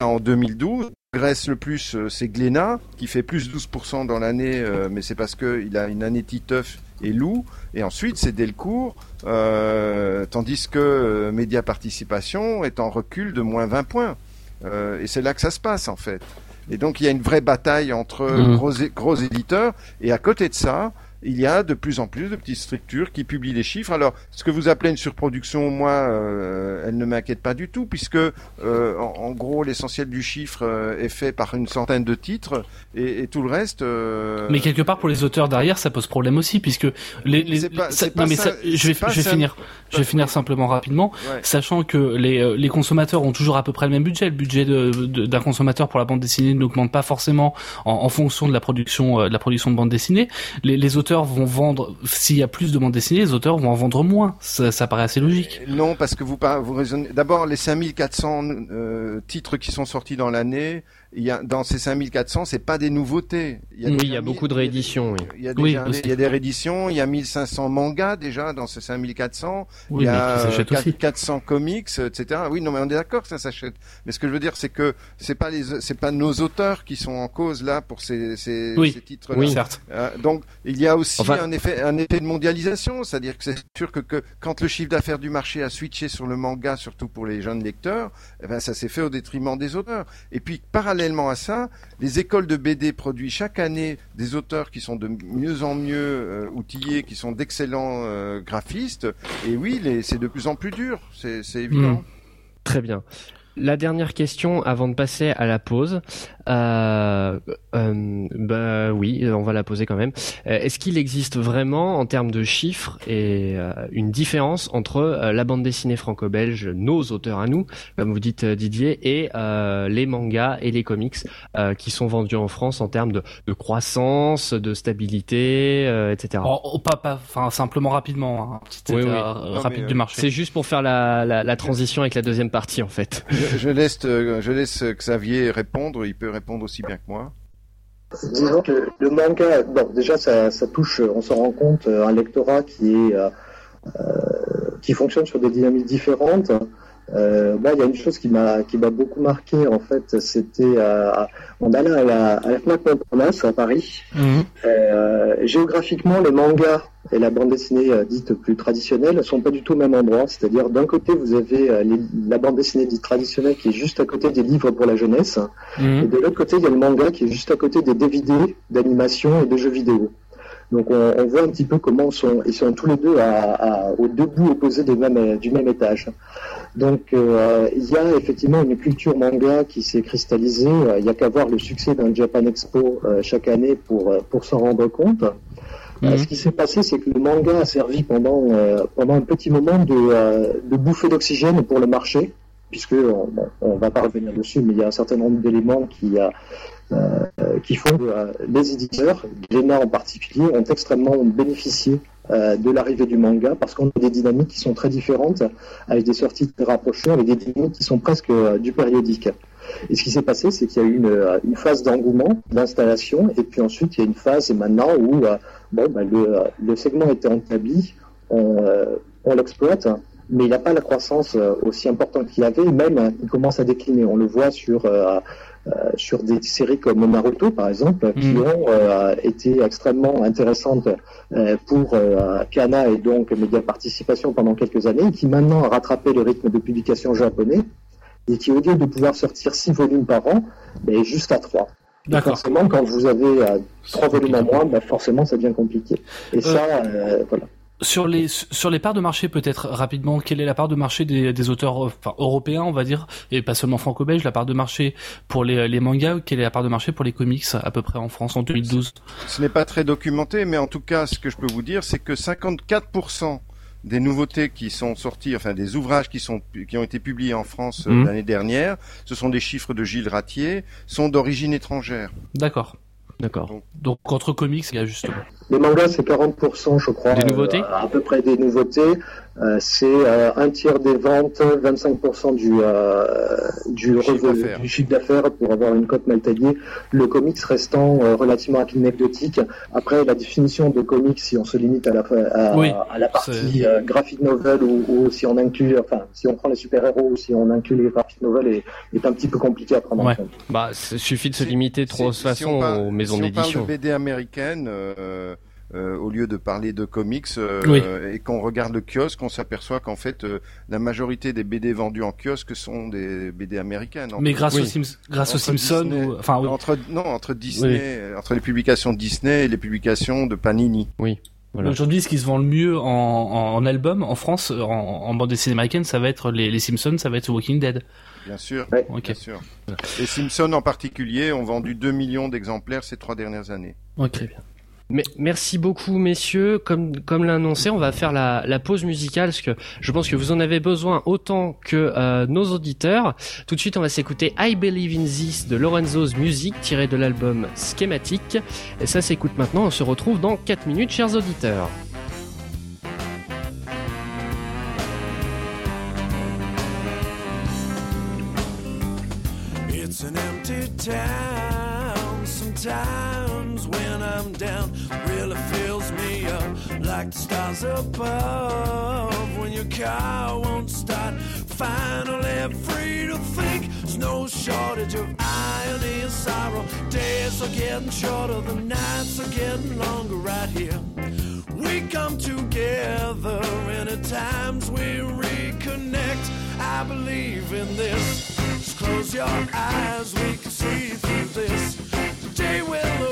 en 2012, Grèce le plus, euh, c'est Glénat, qui fait plus 12% dans l'année, euh, mais c'est parce qu'il a une année Titeuf et Loup. Et ensuite, c'est Delcourt, euh, tandis que Média Participation est en recul de moins 20 points. et c'est là que ça se passe, en fait. Et donc, il y a une vraie bataille entre mmh. gros, gros éditeurs. Et à côté de ça, il y a de plus en plus de petites structures qui publient les chiffres. Alors, ce que vous appelez une surproduction, moi, euh, elle ne m'inquiète pas du tout, puisque euh, en, gros, l'essentiel du chiffre euh, est fait par une centaine de titres, et, tout le reste. Mais quelque part, pour les auteurs derrière, ça pose problème aussi, puisque les. les non, mais je vais, je vais finir. Je vais finir simplement rapidement, sachant que les, les consommateurs ont toujours à peu près le même budget. Le budget d'un de, consommateur pour la bande dessinée n'augmente pas forcément en, en, fonction de la production de la production de bande dessinée. Les, les auteurs vont vendre, s'il y a plus de bandes dessinées, les auteurs vont en vendre moins. Ça, ça paraît assez logique. Non, parce que vous, vous raisonnez. D'abord, les 5400 euh, titres qui sont sortis dans l'année, il y a, dans ces 5400, c'est pas des nouveautés. Il y a oui, il y a beaucoup de rééditions. Il y a, oui, il y a des rééditions. Il y a 1500 mangas déjà dans ces 5400. Oui, il y a 400 comics, etc. Oui, non, mais on est d'accord que ça s'achète. Mais ce que je veux dire, c'est que c'est pas les, c'est pas nos auteurs qui sont en cause là pour ces, ces, oui. ces titres-là. Oui, certes. Euh, donc, il y a aussi un effet, un effet de mondialisation, c'est-à-dire que c'est sûr que, que quand le chiffre d'affaires du marché a switché sur le manga, surtout pour les jeunes lecteurs, eh ben ça s'est fait au détriment des auteurs. Et puis parallèlement parallèlement à ça, les écoles de BD produisent chaque année des auteurs qui sont de mieux en mieux euh, outillés, qui sont d'excellents euh, graphistes. Et oui, c'est de plus en plus dur, c'est évident. Hmm. Très bien. La dernière question avant de passer à la pause. Euh, euh, bah oui, on va la poser quand même. Euh, est-ce qu'il existe vraiment, en termes de chiffres, et euh, une différence entre la bande dessinée franco-belge, nos auteurs à nous, comme vous dites Didier, et les mangas et les comics qui sont vendus en France en termes de, de croissance, de stabilité, etc. Oh, pas, pas, enfin simplement rapidement, hein, petit oui, rapide du marché. C'est juste pour faire la, la, la, transition avec la deuxième partie en fait. Je, je laisse, je laisse Xavier répondre. Il peut répondre aussi bien que moi. Disons que le manga, bon, déjà ça, touche, on s'en rend compte, euh, un lectorat qui est euh, euh, qui fonctionne sur des dynamiques différentes. Euh, il y a une chose qui m'a qui m'a beaucoup marqué en fait, c'était on allait à la, à la Fnac Montparnasse à Paris. Mhm. Euh, géographiquement, le manga et la bande dessinée euh, dite plus traditionnelle ne sont pas du tout au même endroit. C'est-à-dire d'un côté vous avez la bande dessinée dite traditionnelle qui est juste à côté des livres pour la jeunesse, mhm. et de l'autre côté il y a le manga qui est juste à côté des DVD d'animation et de jeux vidéo. Donc on, on, voit un petit peu comment sont, ils sont tous les deux à, à, aux deux bouts opposés du même, du même étage. Donc euh, il y a effectivement une culture manga qui s'est cristallisée. Il n'y a qu'à voir le succès d'un Japan Expo euh, chaque année pour, pour s'en rendre compte. Mhm. ce qui s'est passé, c'est que le manga a servi pendant, euh, pendant un petit moment de, de bouffée d'oxygène pour le marché, puisque on ne va pas revenir dessus, mais il y a un certain nombre d'éléments qui, euh, qui font que euh, les éditeurs, Glénat en particulier, ont extrêmement bénéficié euh, de l'arrivée du manga parce qu'on a des dynamiques qui sont très différentes, avec des sorties très rapprochées, avec des dynamiques qui sont presque du périodique. Et ce qui s'est passé, c'est qu'il y a eu une, phase d'engouement, d'installation, et puis ensuite il y a une phase maintenant où bon, ben, le, segment était établi, on, on l'exploite, mais il n'a pas la croissance aussi importante qu'il avait, et même il commence à décliner. On le voit sur euh, sur des séries comme Naruto par exemple, qui mm. ont euh, été extrêmement intéressantes euh, pour Kana et donc Média Participation pendant quelques années, et qui maintenant a rattrapé le rythme de publication japonais et qui au lieu de pouvoir sortir six volumes par an, est juste à trois. Forcément, quand vous avez trois volumes en moins, ben, forcément, ça devient compliqué. Et ça, voilà. Sur les sur les parts de marché peut-être rapidement, quelle est la part de marché des, des auteurs enfin, européens, on va dire, et pas seulement franco-belge, la part de marché pour les, les mangas, quelle est la part de marché pour les comics à peu près en France en 2012 Ce n'est pas très documenté, mais en tout cas, ce que je peux vous dire, c'est que 54% des nouveautés qui sont sorties, enfin des ouvrages qui sont qui ont été publiés en France euh, mmh. l'année dernière, ce sont des chiffres de Gilles Ratier, sont d'origine étrangère. D'accord. D'accord. Donc, entre comics, il y a justement. Les mangas, c'est 40%, je crois. Des nouveautés euh, À peu près des nouveautés. Euh, c'est euh, un tiers des ventes, 25% du, euh, du, du chiffre d'affaires pour avoir une cote mal taillée. Le comics restant relativement anecdotique. Après, la définition de comics, si on se limite à la, à, la partie graphic novel ou, ou, si on inclut, enfin, si on prend les super-héros ou si on inclut les graphic novels, est, est un petit peu compliqué à prendre en compte. Bah, il suffit de se limiter trop de façon aux maisons d'édition. Si on parle de BD américaine, euh, euh, au lieu de parler de comics euh, et qu'on regarde le kiosque, on s'aperçoit qu'en fait euh, la majorité des BD vendus en kiosque sont des BD américaines. Mais grâce aux, Sims, grâce aux Simpsons, enfin entre non entre Disney, entre les publications Disney et les publications de Panini. Oui. Aujourd'hui, ce qui se vend le mieux en, en, album en France, en, bande dessinée américaine, ça va être les, les Simpsons, ça va être Walking Dead. Bien sûr, bien sûr. Les Simpsons en particulier ont vendu 2 millions d'exemplaires ces trois dernières années. Ok, bien. Merci beaucoup, messieurs. Comme, comme l'a annoncé, on va faire la, pause musicale parce que je pense que vous en avez besoin autant que euh, nos auditeurs. Tout de suite, on va s'écouter I Believe in This de Lorenzo's Music tiré de l'album Schematic. Et ça s'écoute maintenant. On se retrouve dans 4 minutes, chers auditeurs. Down. Really fills me up like the stars above. When your car won't start, finally free to think. There's no shortage of irony and sorrow. Days are getting shorter, the nights are getting longer right here. We come together and at times we reconnect. I believe in this. Just close your eyes, we can see through this. The day will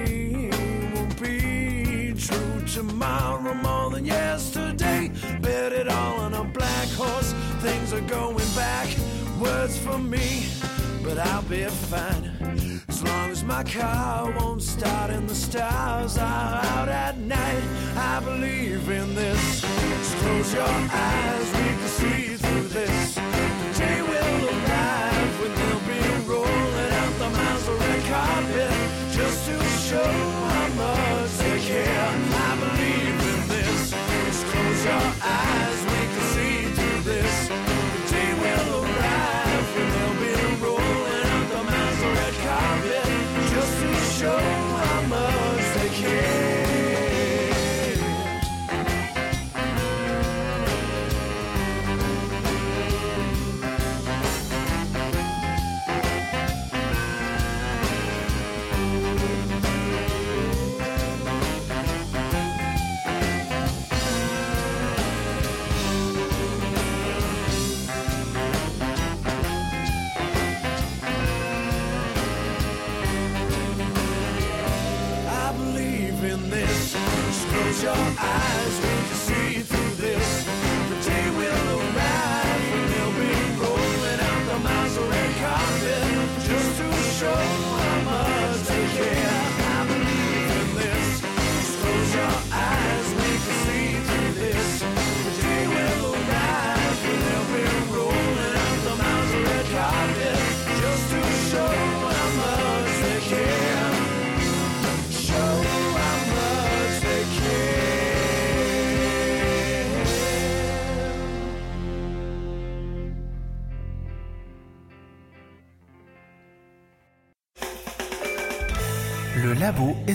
tomorrow more than yesterday. Bet it all on a black horse. Things are going back. Words for me, but I'll be fine. As long as my car won't start and the stars are out at night, I believe in this. Just close your eyes, we can see through this. The day will arrive when they'll be rolling out the red carpet just to show your eyes,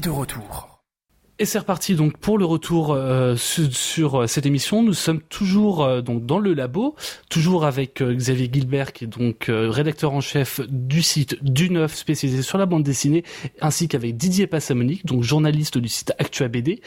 de retour. Et c'est reparti donc pour le retour euh, sur, euh, cette émission. Nous sommes toujours euh, donc dans le labo, toujours avec euh, Xavier Gilbert qui est donc euh, rédacteur en chef du site du Neuf spécialisé sur la bande dessinée, ainsi qu'avec Didier Passamonique, donc journaliste du site Actua BD.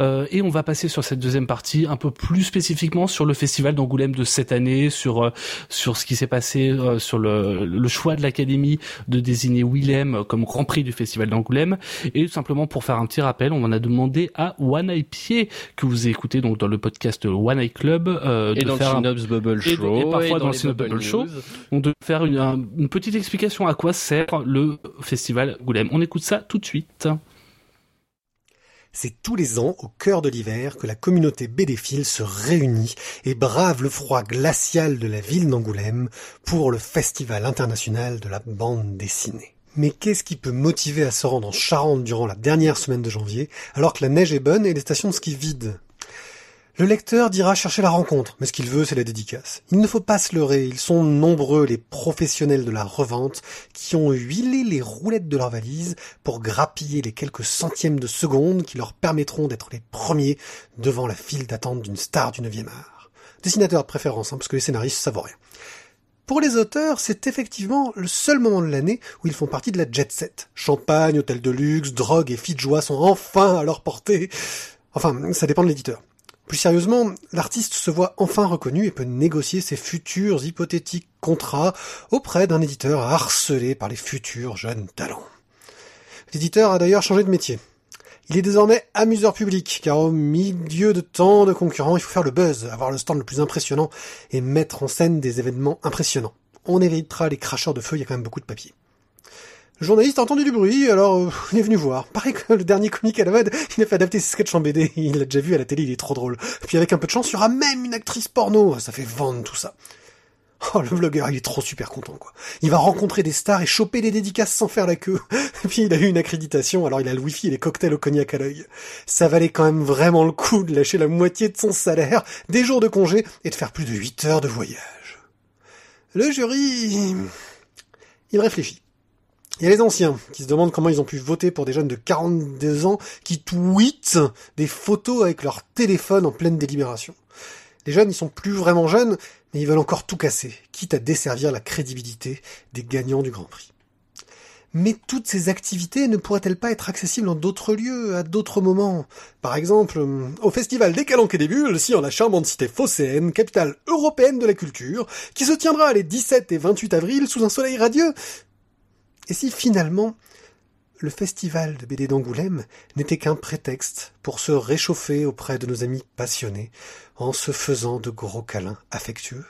Euh, et on va passer sur cette deuxième partie un peu plus spécifiquement sur le festival d'Angoulême de cette année, sur sur ce qui s'est passé, sur le, le choix de l'Académie de désigner Willem comme Grand Prix du festival d'Angoulême. Et tout simplement pour faire un petit rappel, on en a demandé à One Eye Pied que vous écoutez donc dans le podcast One Eye Club euh, Et de dans le faire un- Synops Bubble et- Show. et parfois dans le les Synops Bubble Bubble Show. Donc de faire une, un- une petite explication à quoi sert le festival Angoulême. On écoute ça tout de suite. C'est tous les ans, au cœur de l'hiver, que la communauté bédéphile se réunit et brave le froid glacial de la ville d'Angoulême pour le Festival international de la bande dessinée. Mais qu'est-ce qui peut motiver à se rendre en Charente durant la dernière semaine de janvier, alors que la neige est bonne et les stations de ski vides Le lecteur dira chercher la rencontre, mais ce qu'il veut, c'est la dédicace. Il ne faut pas se leurrer, ils sont nombreux les professionnels de la revente qui ont huilé les roulettes de leur valise pour grappiller les quelques centièmes de seconde qui leur permettront d'être les premiers devant la file d'attente d'une star du 9e art. Dessinateur de préférence, hein, parce que les scénaristes, ça vaut rien. Pour les auteurs, c'est effectivement le seul moment de l'année où ils font partie de la jet set. Champagne, hôtel de luxe, drogue et filles de joie sont enfin à leur portée. Enfin, ça dépend de l'éditeur. Plus sérieusement, l'artiste se voit enfin reconnu et peut négocier ses futurs hypothétiques contrats auprès d'un éditeur harcelé par les futurs jeunes talents. L'éditeur a d'ailleurs changé de métier. Il est désormais amuseur public, car au milieu de tant de concurrents, il faut faire le buzz, avoir le stand le plus impressionnant et mettre en scène des événements impressionnants. On évitera les cracheurs de feu, il y a quand même beaucoup de papier. Le journaliste a entendu du bruit, alors euh, il est venu voir. Pareil que le dernier comique à la mode, il a fait adapter ses sketchs en BD, il l'a déjà vu à la télé, il est trop drôle. Puis avec un peu de chance, il y aura même une actrice porno, ça fait vendre tout ça. Oh, le vlogueur, il est trop super content, quoi. Il va rencontrer des stars et choper des dédicaces sans faire la queue. Et puis il a eu une accréditation, alors il a le wifi et les cocktails au cognac à l'œil. Ça valait quand même vraiment le coup de lâcher la moitié de son salaire, des jours de congé, et de faire plus de 8 heures de voyage. Le jury... Il réfléchit. Il y a les anciens qui se demandent comment ils ont pu voter pour des jeunes de 42 ans qui tweetent des photos avec leur téléphone en pleine délibération. Les jeunes, ils sont plus vraiment jeunes, mais ils veulent encore tout casser, quitte à desservir la crédibilité des gagnants du Grand Prix. Mais toutes ces activités ne pourraient-elles pas être accessibles en d'autres lieux, à d'autres moments? Par exemple, au festival des Calanques et des Bulles, si en la charmante cité phocéenne, capitale européenne de la culture, qui se tiendra les 17 et 28 avril sous un soleil radieux et si finalement le festival de BD d'Angoulême n'était qu'un prétexte pour se réchauffer auprès de nos amis passionnés en se faisant de gros câlins affectueux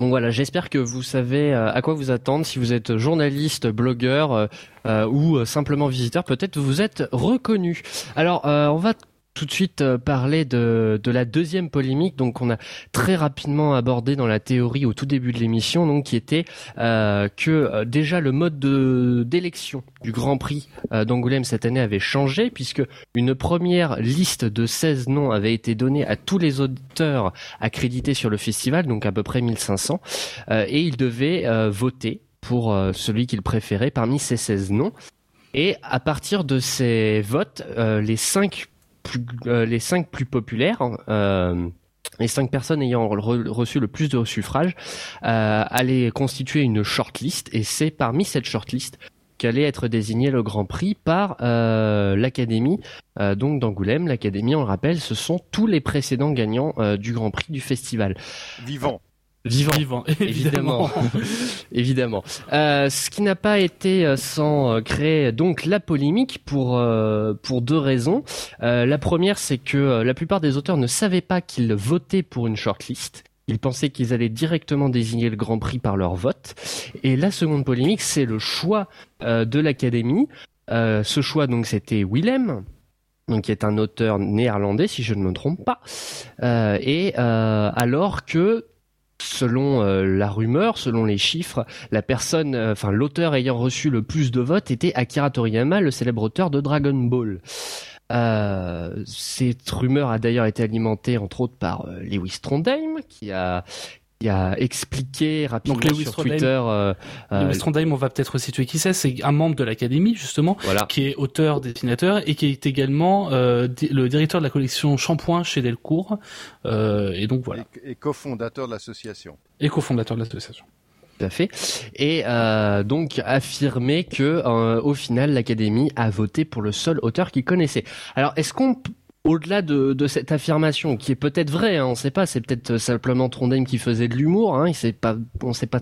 Bon voilà, j'espère que vous savez euh, à quoi vous attendre si vous êtes journaliste, blogueur euh, euh, ou simplement visiteur. Peut-être vous êtes reconnu. Alors, on va tout de suite euh, parler de, de la deuxième polémique, donc on a très rapidement abordé dans la théorie au tout début de l'émission, donc qui était euh, que euh, déjà le mode de d'élection du Grand Prix d'Angoulême cette année avait changé puisque une première liste de 16 noms avait été donnée à tous les auteurs accrédités sur le festival, donc à peu près 1500, et ils devaient voter pour celui qu'ils préféraient parmi ces 16 noms. Et à partir de ces votes, les cinq euh, les cinq plus populaires. Euh, les cinq personnes ayant reçu le plus de suffrages euh, allaient constituer une shortlist et c'est parmi cette shortlist qu'allait être désigné le Grand Prix par l'Académie donc d'Angoulême. L'Académie, on le rappelle, ce sont tous les précédents gagnants du Grand Prix du festival. Vivant. Vivant, évidemment. évidemment. Euh, ce qui n'a pas été euh, sans euh, créer donc la polémique pour pour deux raisons. la première, c'est que la plupart des auteurs ne savaient pas qu'ils votaient pour une shortlist. Ils pensaient qu'ils allaient directement désigner le Grand Prix par leur vote. Et la seconde polémique, c'est le choix de l'Académie. ce choix, donc, c'était Willem, donc qui est un auteur néerlandais, si je ne me trompe pas. et alors que selon euh, la rumeur, selon les chiffres, la personne, euh, enfin l'auteur ayant reçu le plus de votes était Akira Toriyama, le célèbre auteur de Dragon Ball. Euh, cette rumeur a d'ailleurs été alimentée entre autres par Lewis Trondheim, qui a il a expliqué rapidement sur Twitter. Euh, euh Trondheim, on va peut-être situer qui c'est. C'est un membre de l'académie justement, qui est auteur, dessinateur et qui est également euh, le directeur de la collection Shampoing chez Delcourt. Euh, et donc voilà. Et, cofondateur de l'association. Et cofondateur de l'association. Tout à fait. Et euh, donc affirmer que au final l'académie a voté pour le seul auteur qu'il connaissait. Alors est-ce qu'on au-delà de, cette affirmation qui est peut-être vraie, hein, on ne sait pas, c'est peut-être simplement Trondheim qui faisait de l'humour, hein, il sait pas, on sait pas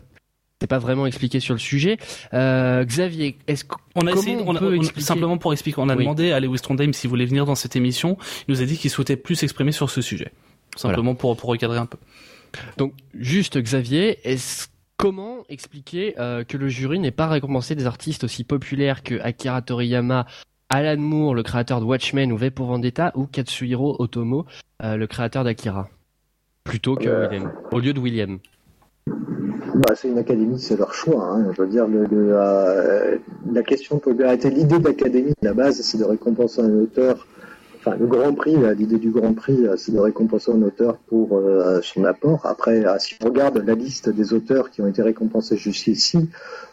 c'est pas vraiment expliqué sur le sujet. Euh, Xavier, est-ce qu'on a essayé, on, peut simplement pour expliquer, on a demandé à Lewis Trondheim s'il voulait venir dans cette émission. Il nous a dit qu'il souhaitait plus s'exprimer sur ce sujet, simplement pour pour recadrer un peu. Donc juste Xavier, est-ce Comment expliquer euh, que le jury n'ait pas récompensé des artistes aussi populaires que Akira Toriyama Alan Moore, le créateur de Watchmen ou V pour Vendetta, ou Katsuhiro Otomo, euh, le créateur d'Akira, plutôt que euh. William, au lieu de William. Bah, c'est une académie, c'est leur choix. Hein. Je veux dire, le, euh, la question de popularité, l'idée de l'académie, la base, c'est de récompenser un auteur enfin, le Grand Prix, l'idée du Grand Prix, c'est de récompenser un auteur pour son apport. Après, si on regarde la liste des auteurs qui ont été récompensés jusqu'ici,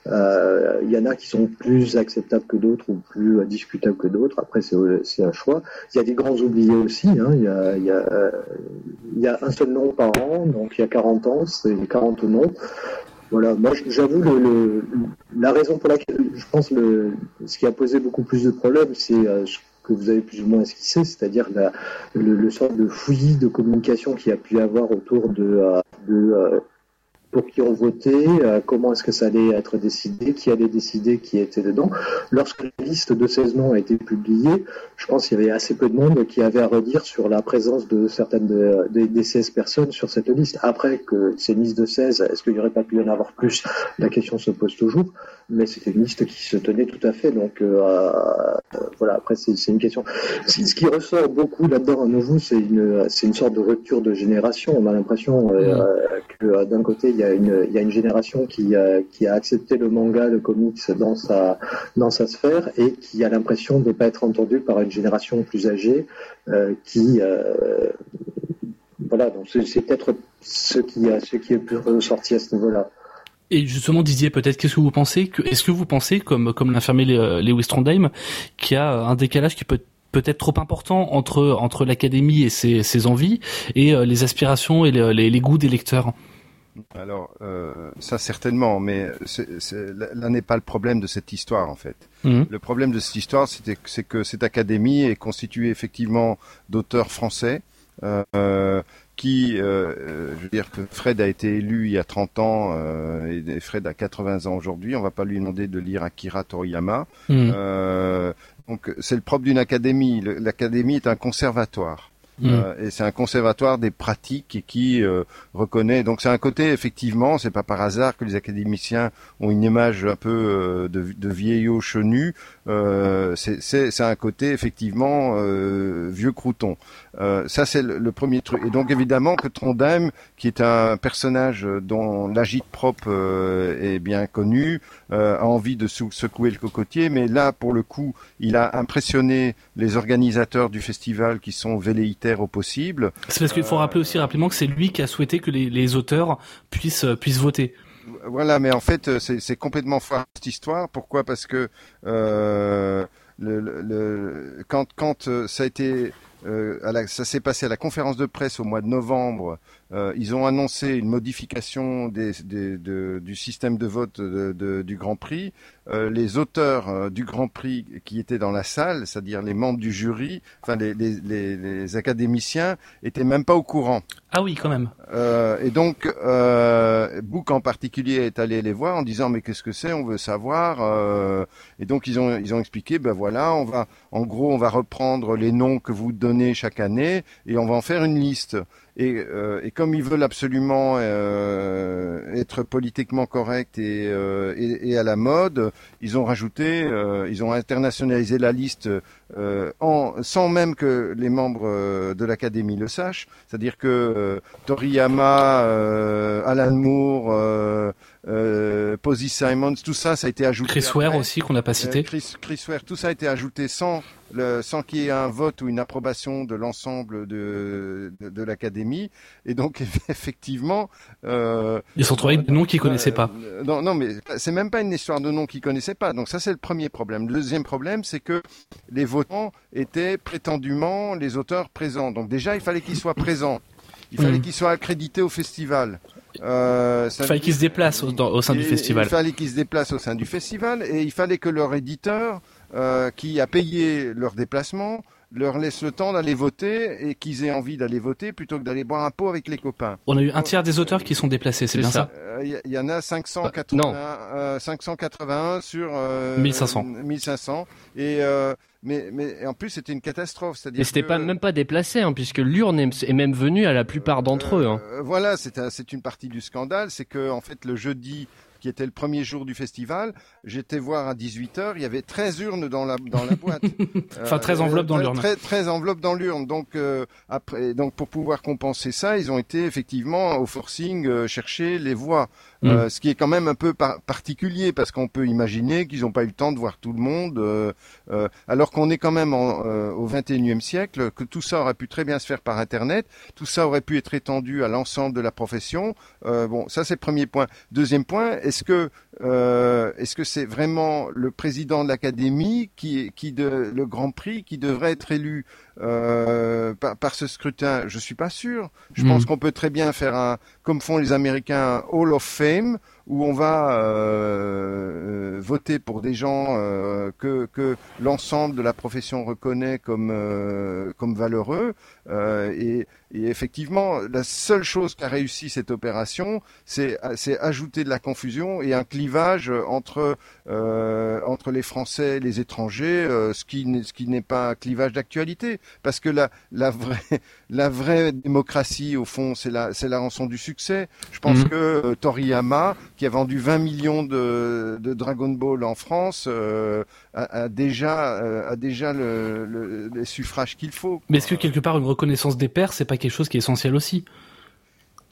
euh, il y en a qui sont plus acceptables que d'autres ou plus euh, discutables que d'autres. Après, c'est un choix. Il y a des grands oubliés aussi. Hein. Il, y a, un seul nom par an, donc il y a 40 ans, c'est 40 noms. Voilà, moi j'avoue le, la raison pour laquelle je pense le, ce qui a posé beaucoup plus de problèmes, c'est ce que vous avez plus ou moins esquissé, c'est-à-dire le, sort de fouillis de communication qu'il y a pu avoir autour de, de pour qui ont voté, euh, comment est-ce que ça allait être décidé, qui allait décider qui était dedans. Lorsque la liste de 16 noms a été publiée, je pense qu'il y avait assez peu de monde qui avait à redire sur la présence de certaines des 16 personnes sur cette liste. Après que c'est une liste de 16, est-ce qu'il n'y aurait pas pu y en avoir plus? La question se pose toujours, mais c'était une liste qui se tenait tout à fait. Donc euh, euh, voilà, après c'est une question. Ce qui ressort beaucoup là-dedans à nouveau, c'est une, une sorte de rupture de génération. On a l'impression que d'un côté, il y a il y a une génération qui, a, qui a accepté le manga, le comics dans sa, dans sa sphère et qui a l'impression de ne pas être entendue par une génération plus âgée euh, qui, euh, voilà, donc c'est peut-être ce qui, ce qui est plus ressorti à ce niveau-là. Et justement, Didier, peut-être, qu'est-ce que vous pensez que, Est-ce que vous pensez, comme comme l'infirmier Lewis Trondheim, qu'il y a un décalage qui peut peut-être trop important entre entre l'académie et ses, envies et euh, les aspirations et les, les goûts des lecteurs? Alors, euh, ça certainement, mais là n'est pas le problème de cette histoire en fait. Mhm. Le problème de cette histoire, c'est que cette académie est constituée effectivement d'auteurs français. Euh, qui, euh, je veux dire que Fred a été élu il y a 30 ans euh, et Fred a 80 ans aujourd'hui. On va pas lui demander de lire Akira Toriyama. Mhm. Euh, donc c'est le propre d'une académie. L'académie est un conservatoire. Mm. Euh, et c'est un conservatoire des pratiques qui euh, reconnaît. Donc c'est un côté effectivement, c'est pas par hasard que les académiciens ont une image un peu euh, de, de vieillot chenu. C'est un côté effectivement vieux crouton. ça c'est le, premier truc. Et donc évidemment que Trondheim, qui est un personnage dont l'agite propre est bien connu, a envie de secouer le cocotier, mais là pour le coup, il a impressionné les organisateurs du festival qui sont velléités au possible. C'est parce qu'il faut rappeler aussi rapidement que c'est lui qui a souhaité que les, auteurs puissent euh, puissent voter. Voilà, mais en fait, euh, c'est complètement faux cette histoire. Pourquoi? Parce que euh, le, quand, quand ça a été ça s'est passé à la conférence de presse au mois de novembre. ils ont annoncé une modification du système de vote du Grand Prix. Euh, les auteurs euh, du Grand Prix qui étaient dans la salle, c'est-à-dire les membres du jury, enfin les, les, les, les, académiciens, étaient même pas au courant. Ah oui, quand même. Euh, et donc, euh, Book en particulier est allé les voir en disant mais qu'est-ce que c'est On veut savoir. Euh, et donc ils ont ils ont expliqué ben voilà, on va en gros on va reprendre les noms que vous donnez chaque année et on va en faire une liste. Et, euh, et, comme ils veulent absolument euh, être politiquement corrects et, euh, et, et, à la mode, ils ont rajouté, euh, ils ont internationalisé la liste euh, en, sans même que les membres de l'académie le sachent. C'est-à-dire que Toriyama, Alan Moore, Posy Simons, tout ça, ça a été ajouté. Chris Ware aussi qu'on n'a pas cité. Chris, Chris Ware, tout ça a été ajouté sans le, sans qu'il y ait un vote ou une approbation de l'ensemble de, de, de l'académie. Et donc, effectivement, euh, ils sont trouvés des noms qu'ils connaissaient pas. Euh, non, non, mais c'est même pas une histoire de noms qu'ils connaissaient pas. Donc ça, c'est le premier problème. Le deuxième problème, c'est que les votants étaient prétendument les auteurs présents. Donc déjà, il fallait qu'ils soient présents. Il fallait hmm. qu'ils soient accrédités au festival. Euh, il fallait qu'ils se déplacent au, au sein du festival. Il fallait qu'ils se déplacent au sein du festival et il fallait que leur éditeur euh, qui a payé leur déplacement leur laisse le temps d'aller voter et qu'ils aient envie d'aller voter plutôt que d'aller boire un pot avec les copains. On a eu un tiers des auteurs qui sont déplacés, c'est bien ça Il euh, y, en a 580, euh, 581 sur euh, 1500. 1500 et mais, mais en plus c'était une catastrophe. Mais c'était pas même pas déplacé, hein, puisque l'urne est, même venue à la plupart d'entre eux. Hein. Voilà, c'est une partie du scandale, c'est que en fait le jeudi qui était le premier jour du festival. J'étais voir à 18h, il y avait 13 urnes dans la, dans la boîte. enfin, 13 enveloppes dans l'urne. 13, enveloppes dans l'urne. Donc, euh, après, donc, pour pouvoir compenser ça, ils ont été effectivement au forcing euh, chercher les voix. Mm. Euh, ce qui est quand même un peu particulier parce qu'on peut imaginer qu'ils n'ont pas eu le temps de voir tout le monde, euh, euh, alors qu'on est quand même en, au 21e siècle, que tout ça aurait pu très bien se faire par Internet, tout ça aurait pu être étendu à l'ensemble de la profession. bon, ça c'est le premier point. Deuxième point, est-ce que est-ce que c'est vraiment le président de l'académie qui, qui de, le Grand Prix qui devrait être élu euh, par, ce scrutin? Je suis pas sûr. Je hmm. pense qu'on peut très bien faire un, comme font les Américains, Hall of Fame name où on va euh, voter pour des gens que, que l'ensemble de la profession reconnaît comme, comme valeureux. Et, et, effectivement, la seule chose qu'a réussi cette opération, c'est ajouter de la confusion et un clivage entre, entre les Français et les étrangers, ce qui, ce qui n'est pas un clivage d'actualité. Parce que la, la, vraie, la vraie démocratie, au fond, c'est la, c'est la rançon du succès. Je pense mhm. que euh, Toriyama, qui a vendu 20 millions de, de Dragon Ball en France, euh, a, déjà, euh, a déjà le, le, les suffrages qu'il faut. Mais est-ce que quelque part une reconnaissance des pairs, c'est pas quelque chose qui est essentiel aussi?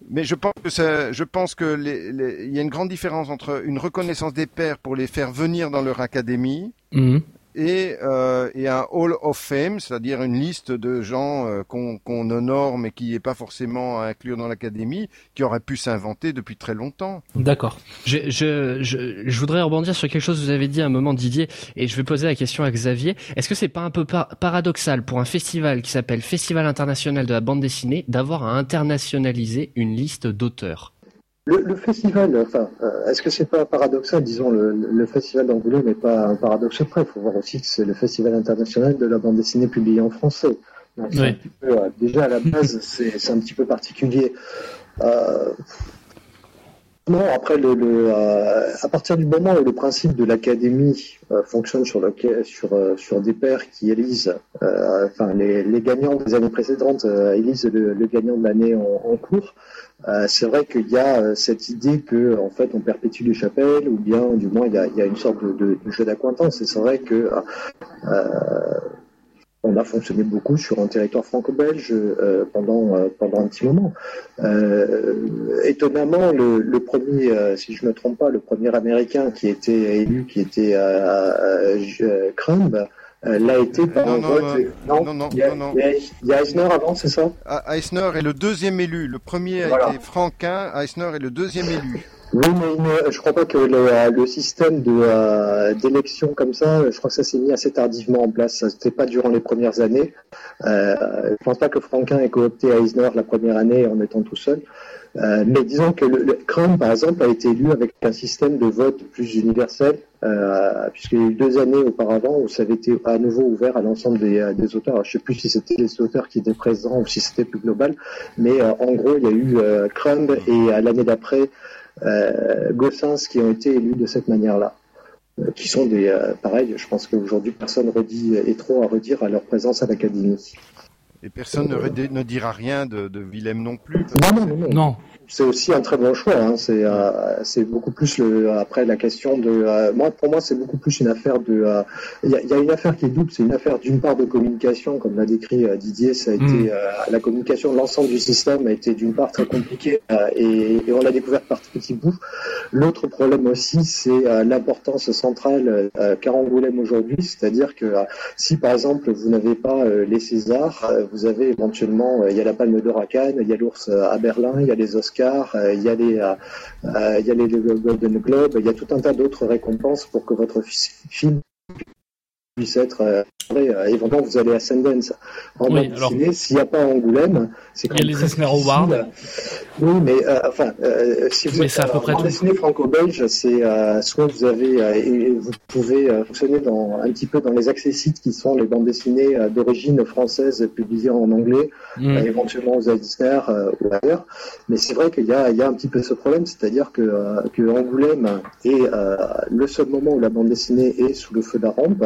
Mais je pense que ça, je pense que les, les, il y a une grande différence entre une reconnaissance des pairs pour les faire venir dans leur académie mhm et, euh, et un Hall of Fame, c'est-à-dire une liste de gens euh, qu'on honore mais qui n'est pas forcément à inclure dans l'académie, qui aurait pu s'inventer depuis très longtemps. D'accord. Je, je, je, je, voudrais rebondir sur quelque chose que vous avez dit à un moment, Didier, et je vais poser la question à Xavier. Est-ce que c'est pas un peu paradoxal pour un festival qui s'appelle Festival international de la bande dessinée d'avoir à internationaliser une liste d'auteurs? Le, festival, enfin, euh, est-ce que c'est pas paradoxal Disons, le, festival d'Angoulême n'est pas un paradoxe près. Il faut voir aussi que c'est le festival international de la bande dessinée publiée en français. Euh, déjà, à la base, c'est un petit peu particulier. Euh, non, après, le, euh, à partir du moment où le principe de l'académie fonctionne sur, le, sur, sur des pairs qui élisent, enfin, les, les, gagnants des années précédentes élisent le, gagnant de l'année en, cours, c'est vrai qu'il y a cette idée que, en fait, on perpétue les chapelles, ou bien, du moins, il y a, une sorte de, jeu d'acquaintance. Et c'est vrai que on a fonctionné beaucoup sur un territoire franco-belge euh, pendant euh, pendant un petit moment. Euh, étonnamment, le, le premier, si je me trompe pas, le premier américain qui était élu, qui était Crumb, l'a été par non, un vote. Non, non, non, il y a, non, Il y a Eisner avant, c'est ça? Ah, Eisner est le deuxième élu. Le premier a été Franquin. Eisner est le deuxième élu. Oui, mais je crois pas que le, système de euh, d'élection comme ça, je crois que ça s'est mis assez tardivement en place. Ça n'était pas durant les premières années. Euh, je pense pas que Franquin ait coopté Eisner la première année en étant tout seul. Euh, mais disons que le, par exemple, a été élu avec un système de vote plus universel, euh, puisqu'il y a eu deux années auparavant où ça avait été à nouveau ouvert à l'ensemble des, euh, auteurs. je ne sais plus si c'était les auteurs qui étaient présents ou si c'était plus global, mais en gros, il y a eu Crumb et l'année d'après, Gossens qui ont été élus de cette manière-là qui sont des euh, pareil, je pense qu'aujourd'hui personne redit est trop à redire à leur présence à l'académie. Et personne ne, ne, dira rien de, de Willem non plus. Non, non, non, non c'est aussi un très bon choix. Hein. C'est euh, c'est beaucoup plus le après la question de euh, moi pour moi c'est beaucoup plus une affaire de euh, il y, a, y, a, une affaire qui est double. C'est une affaire d'une part de communication comme l'a décrit Didier. Ça a été mm. la communication de l'ensemble du système a été d'une part très compliquée et, et, on l'a découvert par petits bouts. L'autre problème aussi c'est l'importance centrale qu'a Angoulême aujourd'hui, c'est-à-dire que si par exemple vous n'avez pas les Césars, vous avez éventuellement il y a la Palme d'Or à Cannes, il y a l'ours à Berlin, il y a les Oscars euh, il y a les, euh, euh, y a les Golden Globe, il y a tout un tas d'autres récompenses pour que votre film puisse être euh, éventuellement vous allez à Sundance en oui, bande s'il n'y a pas Angoulême c'est il y a les Eisner Awards oui mais euh, enfin euh, si vous êtes en bande dessinée franco-belge c'est euh, soit vous avez et vous pouvez fonctionner dans un petit peu dans les accessites qui sont les bandes dessinées d'origine française publiées en anglais mm. éventuellement aux Eisner ou ailleurs. Mais c'est vrai qu'il y a il y a un petit peu ce problème c'est-à-dire que que Angoulême est le seul moment où la bande dessinée est sous le feu de la rampe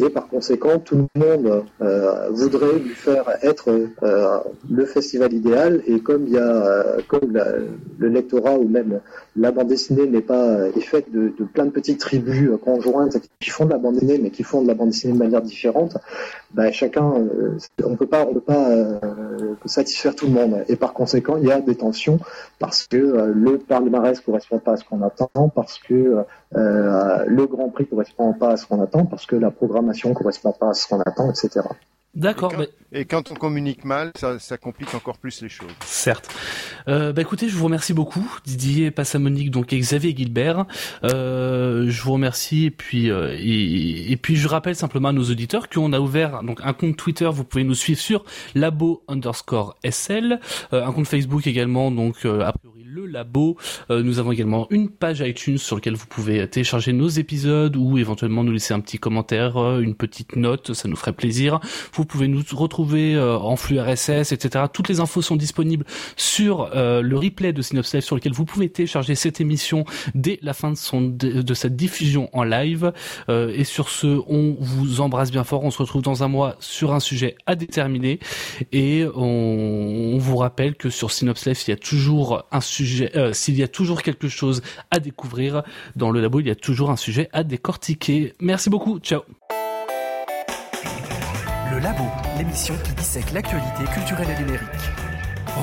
et par conséquent tout le monde euh, voudrait lui faire être euh, le festival idéal. Et comme il y a euh, comme le lectorat ou même la bande dessinée n'est pas est faite de, plein de petites tribus conjointes qui font de la bande dessinée mais qui font de la bande dessinée de manière différente ben, chacun on peut pas on peut pas satisfaire tout le monde. Et par conséquent il y a des tensions parce que le palmarès correspond pas à ce qu'on attend parce que le Grand Prix correspond pas à ce qu'on attend parce que la programmation correspond pas à ce qu'on attend, etc. D'accord. Et, quand on communique mal, ça, complique encore plus les choses. Certes. Euh, bah écoutez, je vous remercie beaucoup, Didier Passamonique, donc et Xavier Gilbert. Euh, je vous remercie et puis euh, et, puis je rappelle simplement à nos auditeurs qu'on a ouvert donc un compte Twitter. Vous pouvez nous suivre sur labo underscore sl, un compte Facebook également, donc a priori le labo. Euh, nous avons également une page iTunes sur laquelle vous pouvez télécharger nos épisodes ou éventuellement nous laisser un petit commentaire, euh, une petite note, ça nous ferait plaisir. Vous pouvez nous retrouver euh, en flux RSS, etc. Toutes les infos sont disponibles sur le replay de Synops Live sur lequel vous pouvez télécharger cette émission dès la fin de, son, de, cette diffusion en live. et sur ce, on vous embrasse bien fort. On se retrouve dans un mois sur un sujet à déterminer et on, on vous rappelle que sur Synops Live, il y a toujours un euh, s'il y a toujours quelque chose à découvrir dans le labo, il y a toujours un sujet à décortiquer. Merci beaucoup, ciao. Le labo, l'émission qui dissèque l'actualité culturelle et numérique.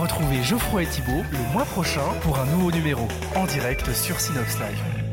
Retrouvez Geoffroy et Thibault le mois prochain pour un nouveau numéro en direct sur Synops Live.